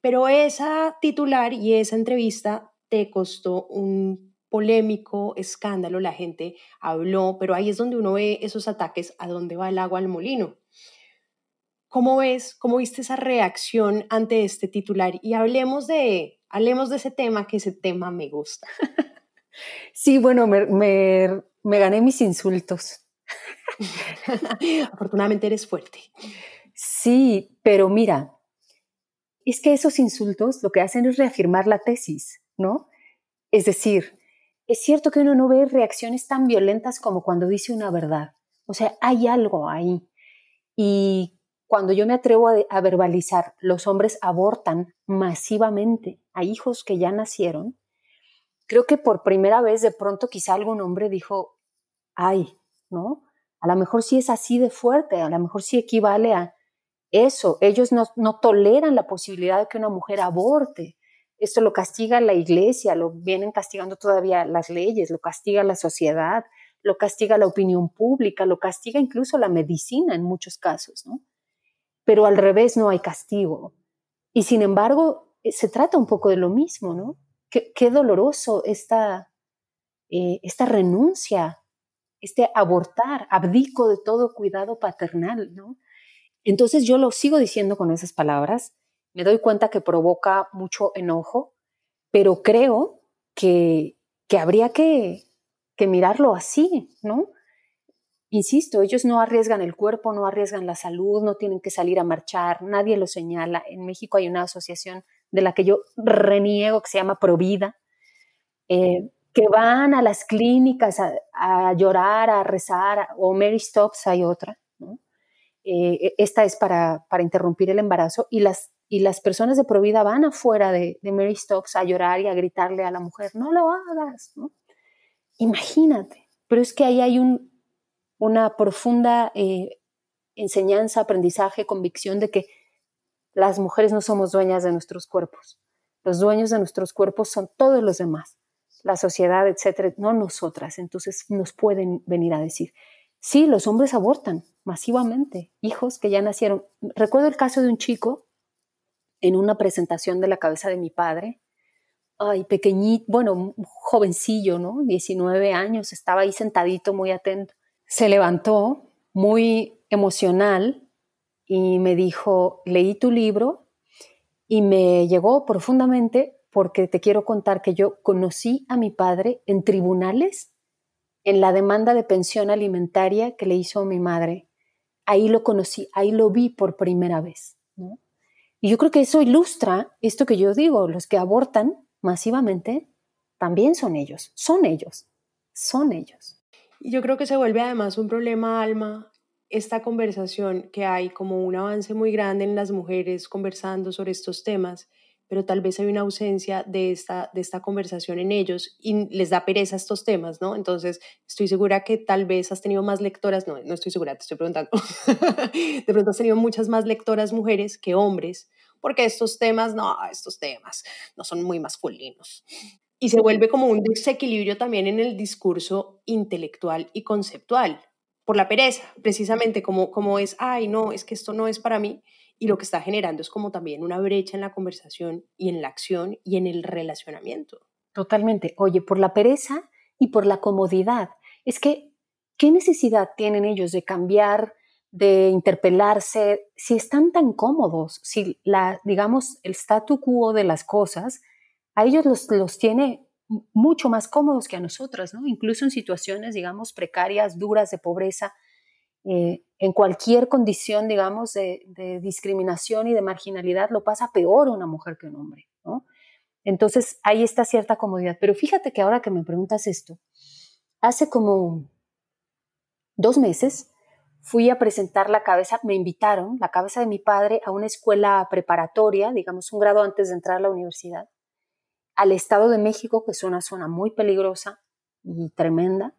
Pero esa titular y esa entrevista te costó un polémico escándalo, la gente habló, pero ahí es donde uno ve esos ataques a dónde va el agua al molino. ¿Cómo ves, cómo viste esa reacción ante este titular? Y hablemos de, hablemos de ese tema, que ese tema me gusta. Sí, bueno, me, me, me gané mis insultos. Afortunadamente eres fuerte. Sí, pero mira, es que esos insultos lo que hacen es reafirmar la tesis, ¿no? Es decir, es cierto que uno no ve reacciones tan violentas como cuando dice una verdad. O sea, hay algo ahí. Y cuando yo me atrevo a, verbalizar, los hombres abortan masivamente a hijos que ya nacieron, creo que por primera vez de pronto quizá algún hombre dijo, ay, ¿no? A lo mejor sí es así de fuerte, a lo mejor sí equivale a eso. Ellos no, toleran la posibilidad de que una mujer aborte. Esto lo castiga la iglesia, lo vienen castigando todavía las leyes, lo castiga la sociedad, lo castiga la opinión pública, lo castiga incluso la medicina en muchos casos, ¿no? Pero al revés no hay castigo. Y sin embargo, eh, se trata un poco de lo mismo, ¿no? Qué, doloroso esta, eh, esta renuncia, este abortar, abdico de todo cuidado paternal, ¿no? Entonces yo lo sigo diciendo con esas palabras, me doy cuenta que provoca mucho enojo, pero creo que, que habría que, que mirarlo así, ¿no? Insisto, ellos no arriesgan el cuerpo, no arriesgan la salud, no tienen que salir a marchar, nadie lo señala. En México hay una asociación de la que yo reniego que se llama Provida, eh, que van a las clínicas a, llorar, a rezar, o Mary Stops hay otra, ¿no? Eh, esta es para, para interrumpir el embarazo y las y las personas de Provida van afuera de, Mary Stokes a llorar y a gritarle a la mujer, no lo hagas, ¿no? Imagínate, pero es que ahí hay un, una profunda eh, enseñanza, aprendizaje, convicción de que las mujeres no somos dueñas de nuestros cuerpos. Los dueños de nuestros cuerpos son todos los demás, la sociedad, etcétera, no nosotras. Entonces nos pueden venir a decir, sí, los hombres abortan masivamente, hijos que ya nacieron. Recuerdo el caso de un chico en una presentación de la cabeza de mi padre. Ay, pequeñito, bueno, jovencillo, ¿no? 19 años, estaba ahí sentadito, muy atento. Se levantó muy emocional y me dijo, leí tu libro y me llegó profundamente porque te quiero contar que yo conocí a mi padre en tribunales en la demanda de pensión alimentaria que le hizo mi madre. Ahí lo conocí, ahí lo vi por primera vez. ¿no? Y yo creo que eso ilustra esto que yo digo, los que abortan masivamente también son ellos, son ellos, son ellos. Yo creo que se vuelve además un problema, Alma, esta conversación que hay como un avance muy grande en las mujeres conversando sobre estos temas, pero tal vez hay una ausencia de esta, de esta conversación en ellos y les da pereza estos temas, ¿no? Entonces, estoy segura que tal vez has tenido más lectoras, no, no estoy segura, te estoy preguntando, de pronto has tenido muchas más lectoras mujeres que hombres porque estos temas, no, estos temas no son muy masculinos. Y se vuelve como un desequilibrio también en el discurso intelectual y conceptual, por la pereza, precisamente como, como es, ay, no, es que esto no es para mí. Y lo que está generando es como también una brecha en la conversación y en la acción y en el relacionamiento. Totalmente. Oye, por la pereza y por la comodidad. es que, ¿qué necesidad tienen ellos de cambiar, de interpelarse, si están tan cómodos, si la, digamos, el statu quo de las cosas, a ellos los, los tiene mucho más cómodos que a nosotras, ¿no? Incluso en situaciones, digamos, precarias, duras, de pobreza, eh, en cualquier condición, digamos, de, discriminación y de marginalidad, lo pasa peor una mujer que un hombre, ¿no? Entonces, ahí está cierta comodidad. Pero fíjate que ahora que me preguntas esto, hace como dos meses fui a presentar la cabeza, me invitaron, la cabeza de mi padre, a una escuela preparatoria, digamos un grado antes de entrar a la universidad, al Estado de México, que es una zona muy peligrosa y tremenda,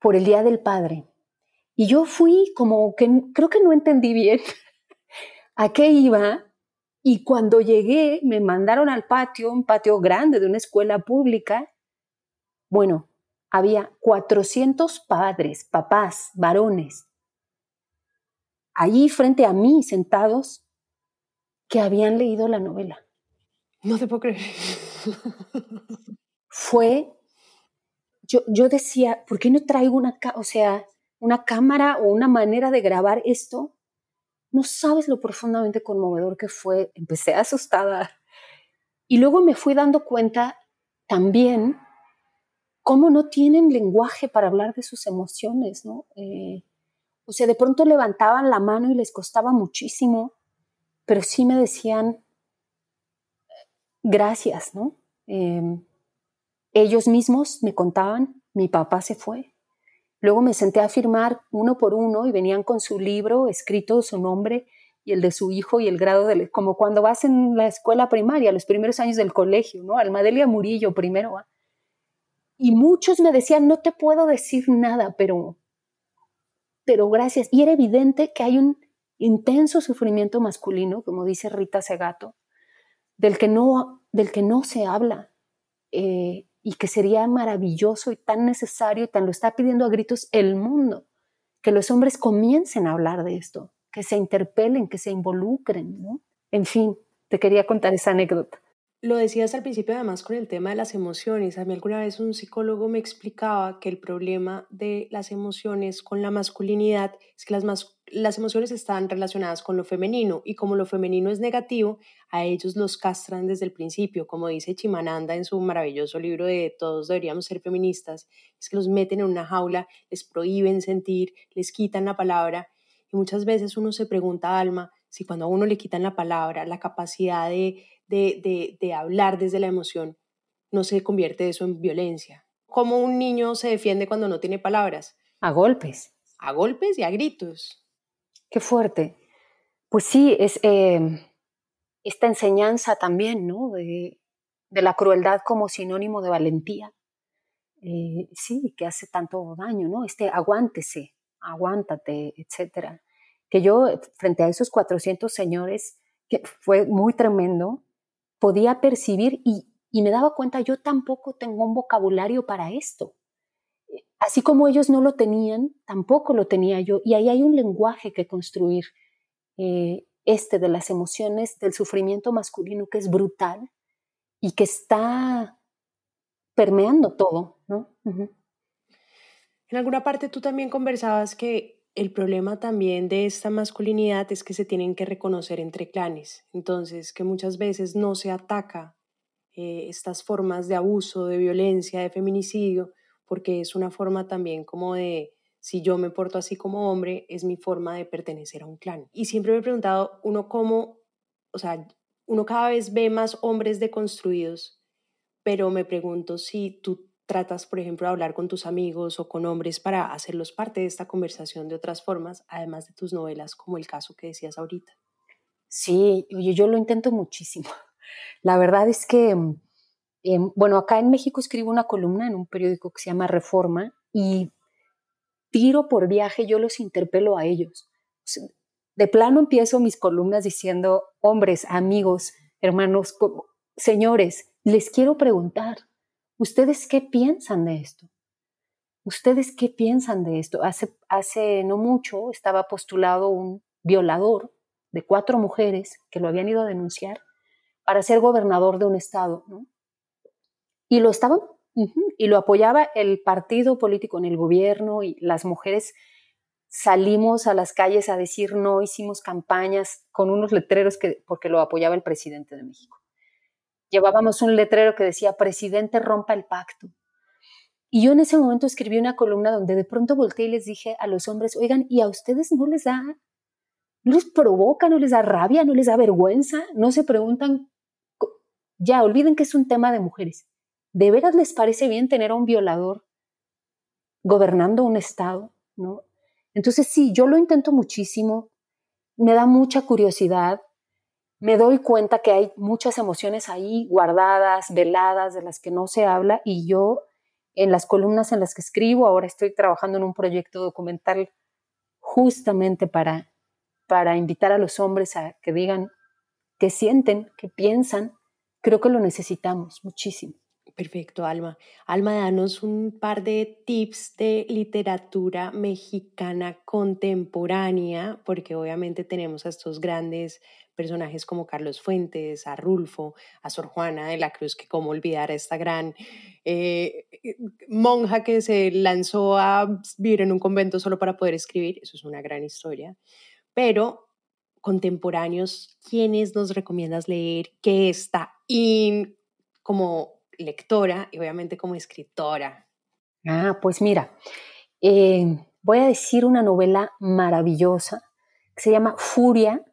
por el Día del Padre. Y yo fui como que creo que no entendí bien a qué iba. Y cuando llegué, me mandaron al patio, un patio grande de una escuela pública. Bueno, había 400 padres, papás, varones, allí frente a mí sentados, que habían leído la novela. No te puedo creer. Fue, yo, yo decía, ¿por qué no traigo una, o sea, una cámara o una manera de grabar esto? No sabes lo profundamente conmovedor que fue. Empecé asustada. Y luego me fui dando cuenta también cómo no tienen lenguaje para hablar de sus emociones, ¿no? Eh, o sea, de pronto levantaban la mano y les costaba muchísimo, pero sí me decían gracias, ¿no? Em, ellos mismos me contaban, mi papá se fue. Luego me senté a firmar uno por uno y venían con su libro escrito su nombre y el de su hijo y el grado de, como cuando vas en la escuela primaria, los primeros años del colegio, ¿no? Almadelia Murillo primero. ¿ah? Y muchos me decían, no te puedo decir nada, pero, pero gracias. Y era evidente que hay un intenso sufrimiento masculino, como dice Rita Segato, del que no, del que no se habla eh, y que sería maravilloso y tan necesario y tan lo está pidiendo a gritos el mundo, que los hombres comiencen a hablar de esto, que se interpelen, que se involucren. ¿no? En fin, te quería contar esa anécdota. Lo decías al principio además con el tema de las emociones. A mí alguna vez un psicólogo me explicaba que el problema de las emociones con la masculinidad es que las, las emociones están relacionadas con lo femenino y como lo femenino es negativo, a ellos los castran desde el principio. Como dice Chimananda en su maravilloso libro de Todos deberíamos ser feministas, es que los meten en una jaula, les prohíben sentir, les quitan la palabra y muchas veces uno se pregunta, Alma, si cuando a uno le quitan la palabra, la capacidad de de, de, hablar desde la emoción, no se convierte eso en violencia. ¿Cómo un niño se defiende cuando no tiene palabras? A golpes. A golpes y a gritos. Qué fuerte. Pues sí, es em, esta enseñanza también, ¿no? De, de, la crueldad como sinónimo de valentía. Eh, sí, que hace tanto daño, ¿no? Este aguántese, aguántate, etcétera. Que yo, frente a esos 400 señores, que fue muy tremendo, podía percibir y, me daba cuenta, yo tampoco tengo un vocabulario para esto. Así como ellos no lo tenían, tampoco lo tenía yo. Y ahí hay un lenguaje que construir, eh, este de las emociones, del sufrimiento masculino, que es brutal y que está permeando todo, ¿no? En alguna parte tú también conversabas que el problema también de esta masculinidad es que se tienen que reconocer entre clanes, entonces que muchas veces no se ataca eh, estas formas de abuso, de violencia, de feminicidio, porque es una forma también como de, si yo me porto así como hombre, es mi forma de pertenecer a un clan. Y siempre me he preguntado, uno cómo, o sea, uno cada vez ve más hombres deconstruidos, pero me pregunto si tú tratas, por ejemplo, de hablar con tus amigos o con hombres para hacerlos parte de esta conversación de otras formas, además de tus novelas, como el caso que decías ahorita. Sí, oye, yo lo intento muchísimo. La verdad es que, em, bueno, acá en México escribo una columna en un periódico que se llama Reforma y tiro por viaje, yo los interpelo a ellos. De plano empiezo mis columnas diciendo, hombres, amigos, hermanos, señores, les quiero preguntar, ¿Ustedes qué piensan de esto? ¿Ustedes qué piensan de esto? Hace, no mucho estaba postulado un violador de cuatro mujeres que lo habían ido a denunciar para ser gobernador de un estado, ¿no? Y lo estaban Y lo apoyaba el partido político en el gobierno y las mujeres salimos a las calles a decir no, hicimos campañas con unos letreros que, porque lo apoyaba el presidente de México. Llevábamos un letrero que decía, presidente, rompa el pacto. Y yo en ese momento escribí una columna donde de pronto volteé y les dije a los hombres, oigan, ¿y a ustedes no les da, no les provoca, no les da rabia, no les da vergüenza? No se preguntan, ya, olviden que es un tema de mujeres. ¿De veras les parece bien tener a un violador gobernando un Estado? ¿no? Entonces sí, yo lo intento muchísimo, me da mucha curiosidad, me doy cuenta que hay muchas emociones ahí guardadas, veladas, de las que no se habla y yo en las columnas en las que escribo, ahora estoy trabajando en un proyecto documental justamente para, para invitar a los hombres a que digan qué sienten, qué piensan, creo que lo necesitamos muchísimo. Perfecto, Alma. Alma, danos un par de tips de literatura mexicana contemporánea, porque obviamente tenemos a estos grandes personajes como Carlos Fuentes, a Rulfo, a Sor Juana de la Cruz, que cómo olvidar a esta gran eh, eh, monja que se lanzó a vivir en un convento solo para poder escribir. Eso es una gran historia. Pero contemporáneos, ¿quiénes nos recomiendas leer? ¿Qué está in como lectora y obviamente como escritora? Ah, pues mira, eh, voy a decir una novela maravillosa que se llama Furia,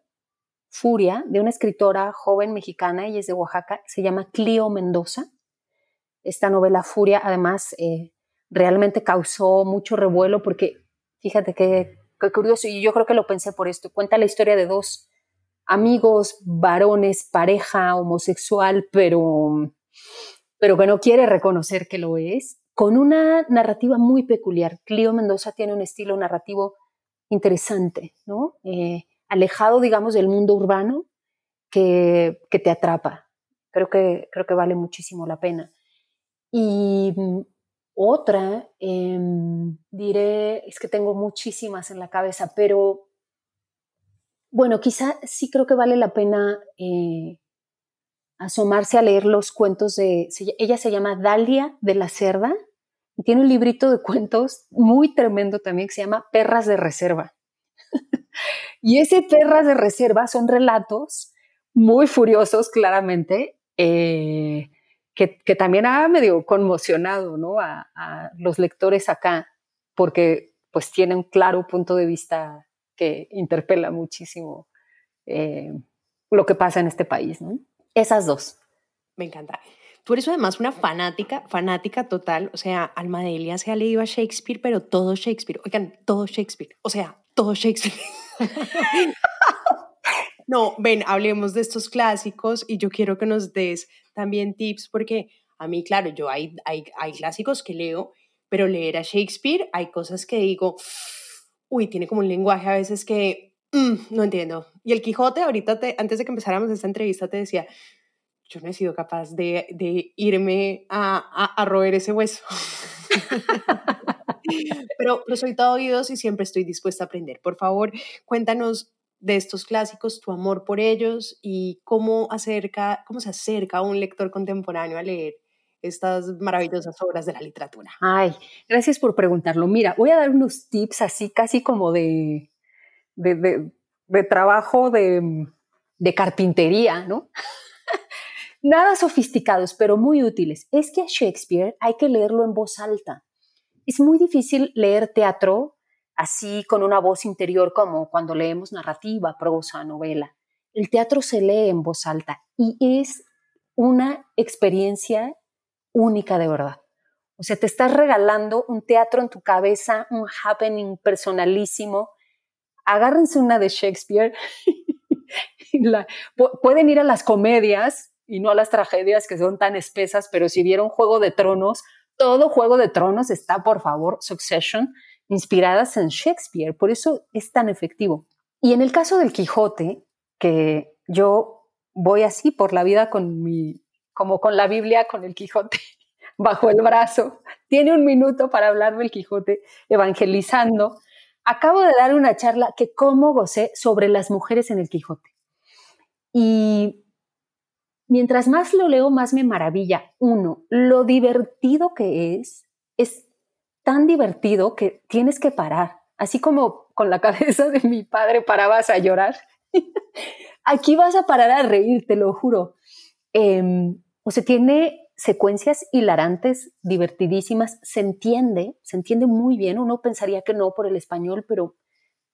Furia, de una escritora joven mexicana, ella es de Oaxaca, se llama Clio Mendoza. Esta novela Furia, además, eh, realmente causó mucho revuelo porque, fíjate qué, qué curioso, y yo creo que lo pensé por esto, cuenta la historia de dos amigos, varones, pareja homosexual, pero pero que no quiere reconocer que lo es, con una narrativa muy peculiar. Clio Mendoza tiene un estilo narrativo interesante, ¿no? Eh, alejado, digamos, del mundo urbano que, que, te atrapa. Creo que, creo que vale muchísimo la pena. Y mm, otra, em, diré, es que tengo muchísimas en la cabeza, pero bueno, quizá sí creo que vale la pena eh, asomarse a leer los cuentos de, ella se llama Dalia de la Cerda y tiene un librito de cuentos muy tremendo también que se llama Perras de Reserva. y ese Perras de Reserva son relatos muy furiosos, claramente, eh, que, también ha medio conmocionado ¿no? a, los lectores acá, porque pues tiene un claro punto de vista que interpela muchísimo eh, lo que pasa en este país. ¿no? Esas dos. Me encanta. Tú eres además una fanática, fanática total. O sea, Almadelia se ha leído a Shakespeare, pero todo Shakespeare. Oigan, todo Shakespeare. O sea, todo Shakespeare. no, ven, hablemos de estos clásicos y yo quiero que nos des también tips porque a mí, claro, yo hay, hay, hay clásicos que leo, pero leer a Shakespeare hay cosas que digo, uy, tiene como un lenguaje a veces que Mm, no entiendo. Y el Quijote, ahorita, te, antes de que empezáramos esta entrevista, te decía, yo no he sido capaz de, irme a, roer ese hueso. Pero lo soy todo oídos y siempre estoy dispuesta a aprender. Por favor, cuéntanos de estos clásicos, tu amor por ellos y cómo, cómo se acerca un lector contemporáneo a leer estas maravillosas obras de la literatura. Ay, gracias por preguntarlo. Mira, voy a dar unos tips así, casi como de de, trabajo de, de carpintería, ¿no? Nada sofisticados, pero muy útiles. Es que a Shakespeare hay que leerlo en voz alta. Es muy difícil leer teatro así con una voz interior como cuando leemos narrativa, prosa, novela. El teatro se lee en voz alta y es una experiencia única de verdad. O sea, te estás regalando un teatro en tu cabeza, un happening personalísimo agárrense una de Shakespeare. pueden ir a las comedias y no a las tragedias que son tan espesas, pero si vieron Juego de Tronos, todo Juego de Tronos está, por favor, Succession, inspiradas en Shakespeare. Por eso es tan efectivo. Y en el caso del Quijote, que yo voy así por la vida con mi, como con la Biblia, con el Quijote bajo el brazo, tiene un minuto para hablar del Quijote, evangelizando acabo de dar una charla que cómo gocé sobre las mujeres en el Quijote. Y mientras más lo leo, más me maravilla. Uno, lo divertido que es, es tan divertido que tienes que parar. Así como con la cabeza de mi padre parabas a llorar. Aquí vas a parar a reír, te lo juro. Em, o sea, tiene secuencias hilarantes, divertidísimas, se entiende, se entiende muy bien. Uno pensaría que no por el español, pero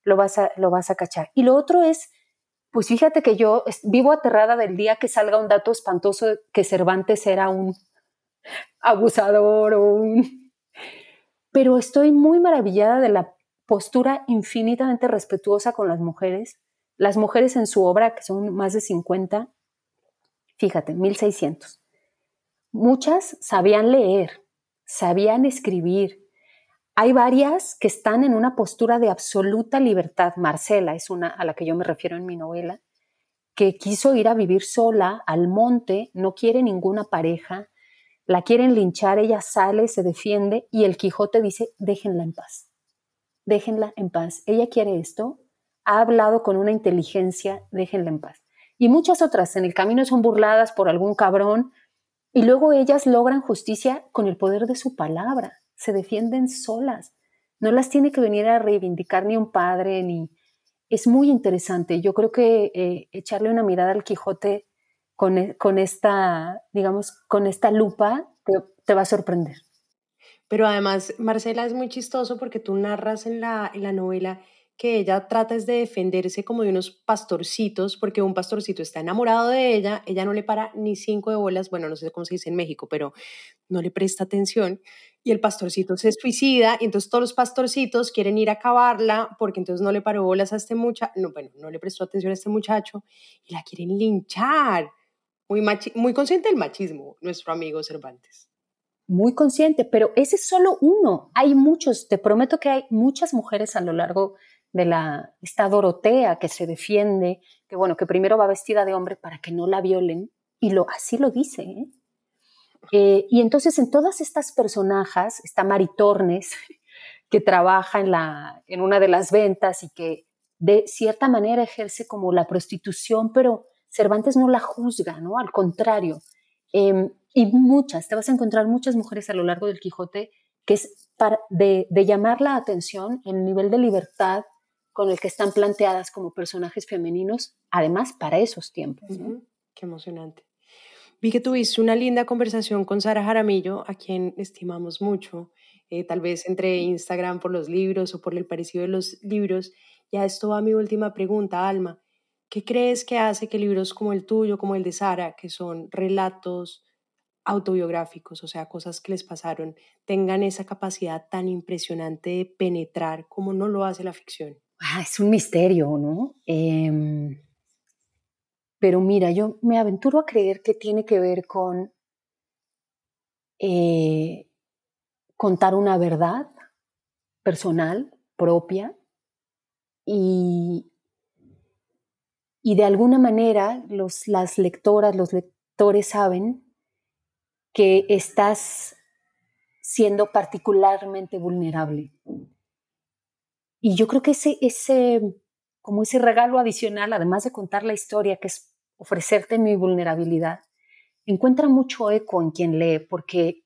lo vas a, lo vas a cachar. Y lo otro es, pues fíjate que yo vivo aterrada del día que salga un dato espantoso que Cervantes era un abusador o un... Pero estoy muy maravillada de la postura infinitamente respetuosa con las mujeres. Las mujeres en su obra, que son más de 50, fíjate, 1600. Muchas sabían leer, sabían escribir, hay varias que están en una postura de absoluta libertad. Marcela es una a la que yo me refiero en mi novela, que quiso ir a vivir sola al monte, no quiere ninguna pareja, la quieren linchar, ella sale, se defiende y el Quijote dice, déjenla en paz, déjenla en paz. Ella quiere esto, ha hablado con una inteligencia, déjenla en paz. Y muchas otras en el camino son burladas por algún cabrón y luego ellas logran justicia con el poder de su palabra se defienden solas. No las tiene que venir a reivindicar ni un padre, ni... Es muy interesante. Yo creo que eh, echarle una mirada al Quijote con, e, con, esta, digamos, con esta lupa te, va a sorprender. Pero además, Marcela, es muy chistoso porque tú narras en la, en la novela que ella trata es de defenderse como de unos pastorcitos, porque un pastorcito está enamorado de ella, ella no le para ni cinco de bolas, bueno, no sé cómo se dice en México, pero no le presta atención, y el pastorcito se suicida, y entonces todos los pastorcitos quieren ir a acabarla, porque entonces no le paró bolas a este muchacho, no, bueno, no le prestó atención a este muchacho, y la quieren linchar. Muy, muy consciente del machismo, nuestro amigo Cervantes muy consciente, pero ese es solo uno. Hay muchos, te prometo que hay muchas mujeres a lo largo de la, esta Dorotea que se defiende, que bueno, que primero va vestida de hombre para que no la violen, y lo, así lo dice. ¿eh? Eh, y entonces en todas estas personajes está Maritornes, que trabaja en, la, en una de las ventas y que de cierta manera ejerce como la prostitución, pero Cervantes no la juzga, ¿no? Al contrario. Em, y muchas, te vas a encontrar muchas mujeres a lo largo del Quijote que es para, de, de llamar la atención en el nivel de libertad con el que están planteadas como personajes femeninos, además para esos tiempos. Qué emocionante. Vi que tuviste una linda conversación con Sara Jaramillo, a quien estimamos mucho, eh, tal vez entre Instagram por los libros o por el parecido de los libros. Ya esto va mi última pregunta, Alma. ¿Qué crees que hace que libros como el tuyo, como el de Sara, que son relatos autobiográficos, o sea, cosas que les pasaron, tengan esa capacidad tan impresionante de penetrar como no lo hace la ficción? Ah, es un misterio, ¿no? Em, pero mira, yo me aventuro a creer que tiene que ver con eh, contar una verdad personal, propia, y, y de alguna manera los, las lectoras, los lectores saben que estás siendo particularmente vulnerable y yo creo que ese, ese, como ese regalo adicional, además de contar la historia, que es ofrecerte mi vulnerabilidad, encuentra mucho eco en quien lee, porque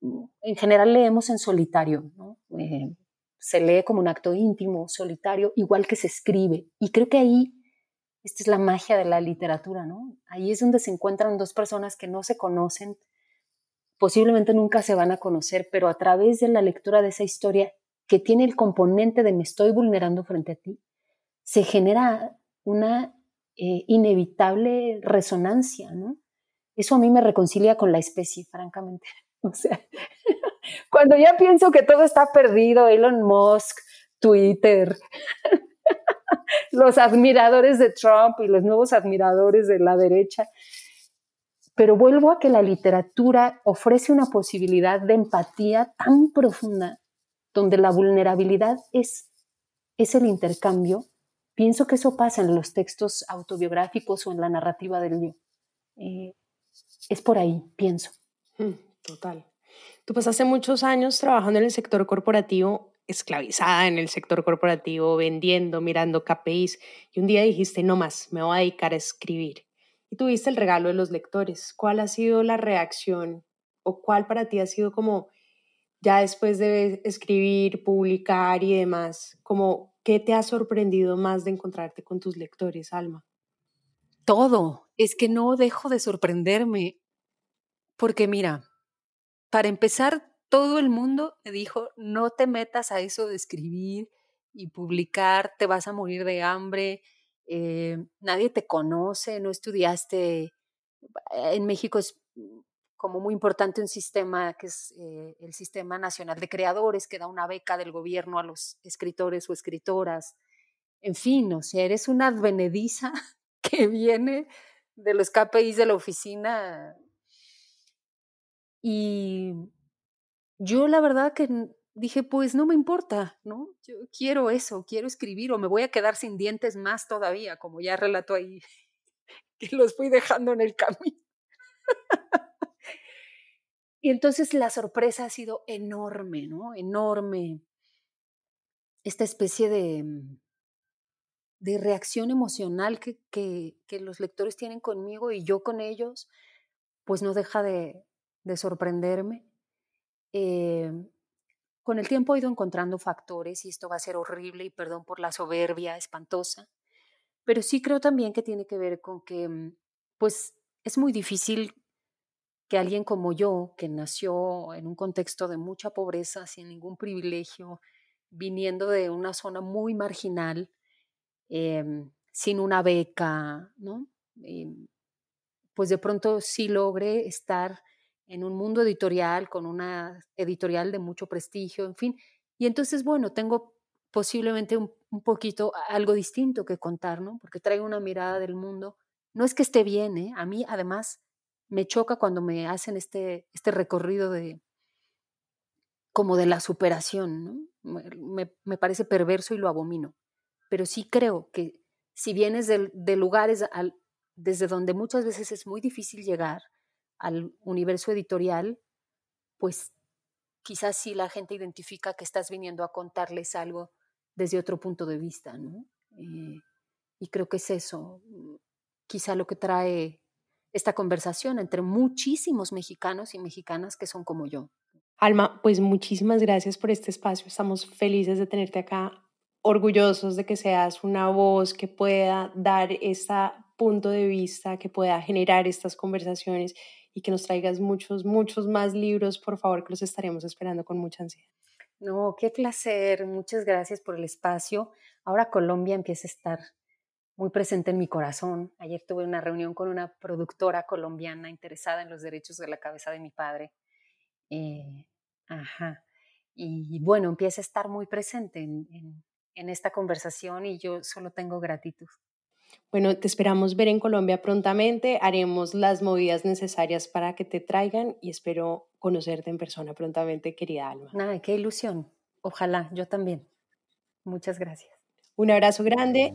mm, en general leemos en solitario. Eh, se lee como un acto íntimo, solitario, igual que se escribe. Y creo que ahí, esta es la magia de la literatura, ¿no? Ahí es donde se encuentran dos personas que no se conocen, posiblemente nunca se van a conocer, pero a través de la lectura de esa historia que tiene el componente de me estoy vulnerando frente a ti, se genera una eh, inevitable resonancia, ¿no? Eso a mí me reconcilia con la especie, francamente. O sea, cuando ya pienso que todo está perdido, Elon Musk, Twitter, los admiradores de Trump y los nuevos admiradores de la derecha, pero vuelvo a que la literatura ofrece una posibilidad de empatía tan profunda donde la vulnerabilidad es, es el intercambio, pienso que eso pasa en los textos autobiográficos o en la narrativa del yo. Eh, es por ahí, pienso. Mm, total. Tú pasaste muchos años trabajando en el sector corporativo, esclavizada en el sector corporativo, vendiendo, mirando KPIs, y un día dijiste, no más, me voy a dedicar a escribir. y tuviste el regalo de los lectores. ¿Cuál ha sido la reacción o cuál para ti ha sido como ya después de escribir, publicar y demás, como qué te ha sorprendido más de encontrarte con tus lectores, Alma? Todo, es que no dejo de sorprenderme, porque mira, para empezar, todo el mundo me dijo, no te metas a eso de escribir y publicar, te vas a morir de hambre, eh, nadie te conoce, no estudiaste. En México es como muy importante un sistema que es eh, el Sistema Nacional de Creadores, que da una beca del gobierno a los escritores o escritoras. En fin, o sea, eres una advenediza que viene de los KPIs de la oficina. Y yo la verdad que dije, pues no me importa, ¿no? Yo quiero eso, quiero escribir o me voy a quedar sin dientes más todavía, como ya relató ahí, que los fui dejando en el camino. y entonces la sorpresa ha sido enorme, ¿no? Enorme. Esta especie de, mm, de reacción emocional que, que, los lectores tienen conmigo y yo con ellos, pues no deja de, de sorprenderme. Eh, con el tiempo he ido encontrando factores y esto va a ser horrible y perdón por la soberbia espantosa, pero sí creo también que tiene que ver con que mm, pues es muy difícil que alguien como yo, que nació en un contexto de mucha pobreza, sin ningún privilegio, viniendo de una zona muy marginal, em, sin una beca, ¿no? Em, pues de pronto sí logre estar en un mundo editorial, con una editorial de mucho prestigio, en fin. Y entonces, bueno, tengo posiblemente un, poquito algo distinto que contar, ¿no? Porque traigo una mirada del mundo. No es que esté bien, ¿eh? A mí, además, me choca cuando me hacen este, este recorrido de como de la superación. Me, me parece perverso y lo abomino. Pero sí creo que si vienes de, de lugares al, desde donde muchas veces es muy difícil llegar, al universo editorial, pues quizás sí la gente identifica que estás viniendo a contarles algo desde otro punto de vista, ¿no? Eh, y creo que es eso, mm, quizá lo que trae esta conversación entre muchísimos mexicanos y mexicanas que son como yo. Alma, pues muchísimas gracias por este espacio. Estamos felices de tenerte acá, orgullosos de que seas una voz que pueda dar este punto de vista, que pueda generar estas conversaciones y que nos traigas muchos, muchos más libros, por favor, que los estaremos esperando con mucha ansiedad. No, qué placer. Muchas gracias por el espacio. Ahora Colombia empieza a estar muy presente en mi corazón. Ayer tuve una reunión con una productora colombiana interesada en los derechos de la cabeza de mi padre. Eh, ajá. Y bueno, empieza a estar muy presente en, en esta conversación y yo solo tengo gratitud. Bueno, te esperamos ver en Colombia prontamente. Haremos las movidas necesarias para que te traigan y espero conocerte en persona prontamente, querida Alma. Nada, qué ilusión. Ojalá, yo también. Muchas gracias. Un abrazo grande.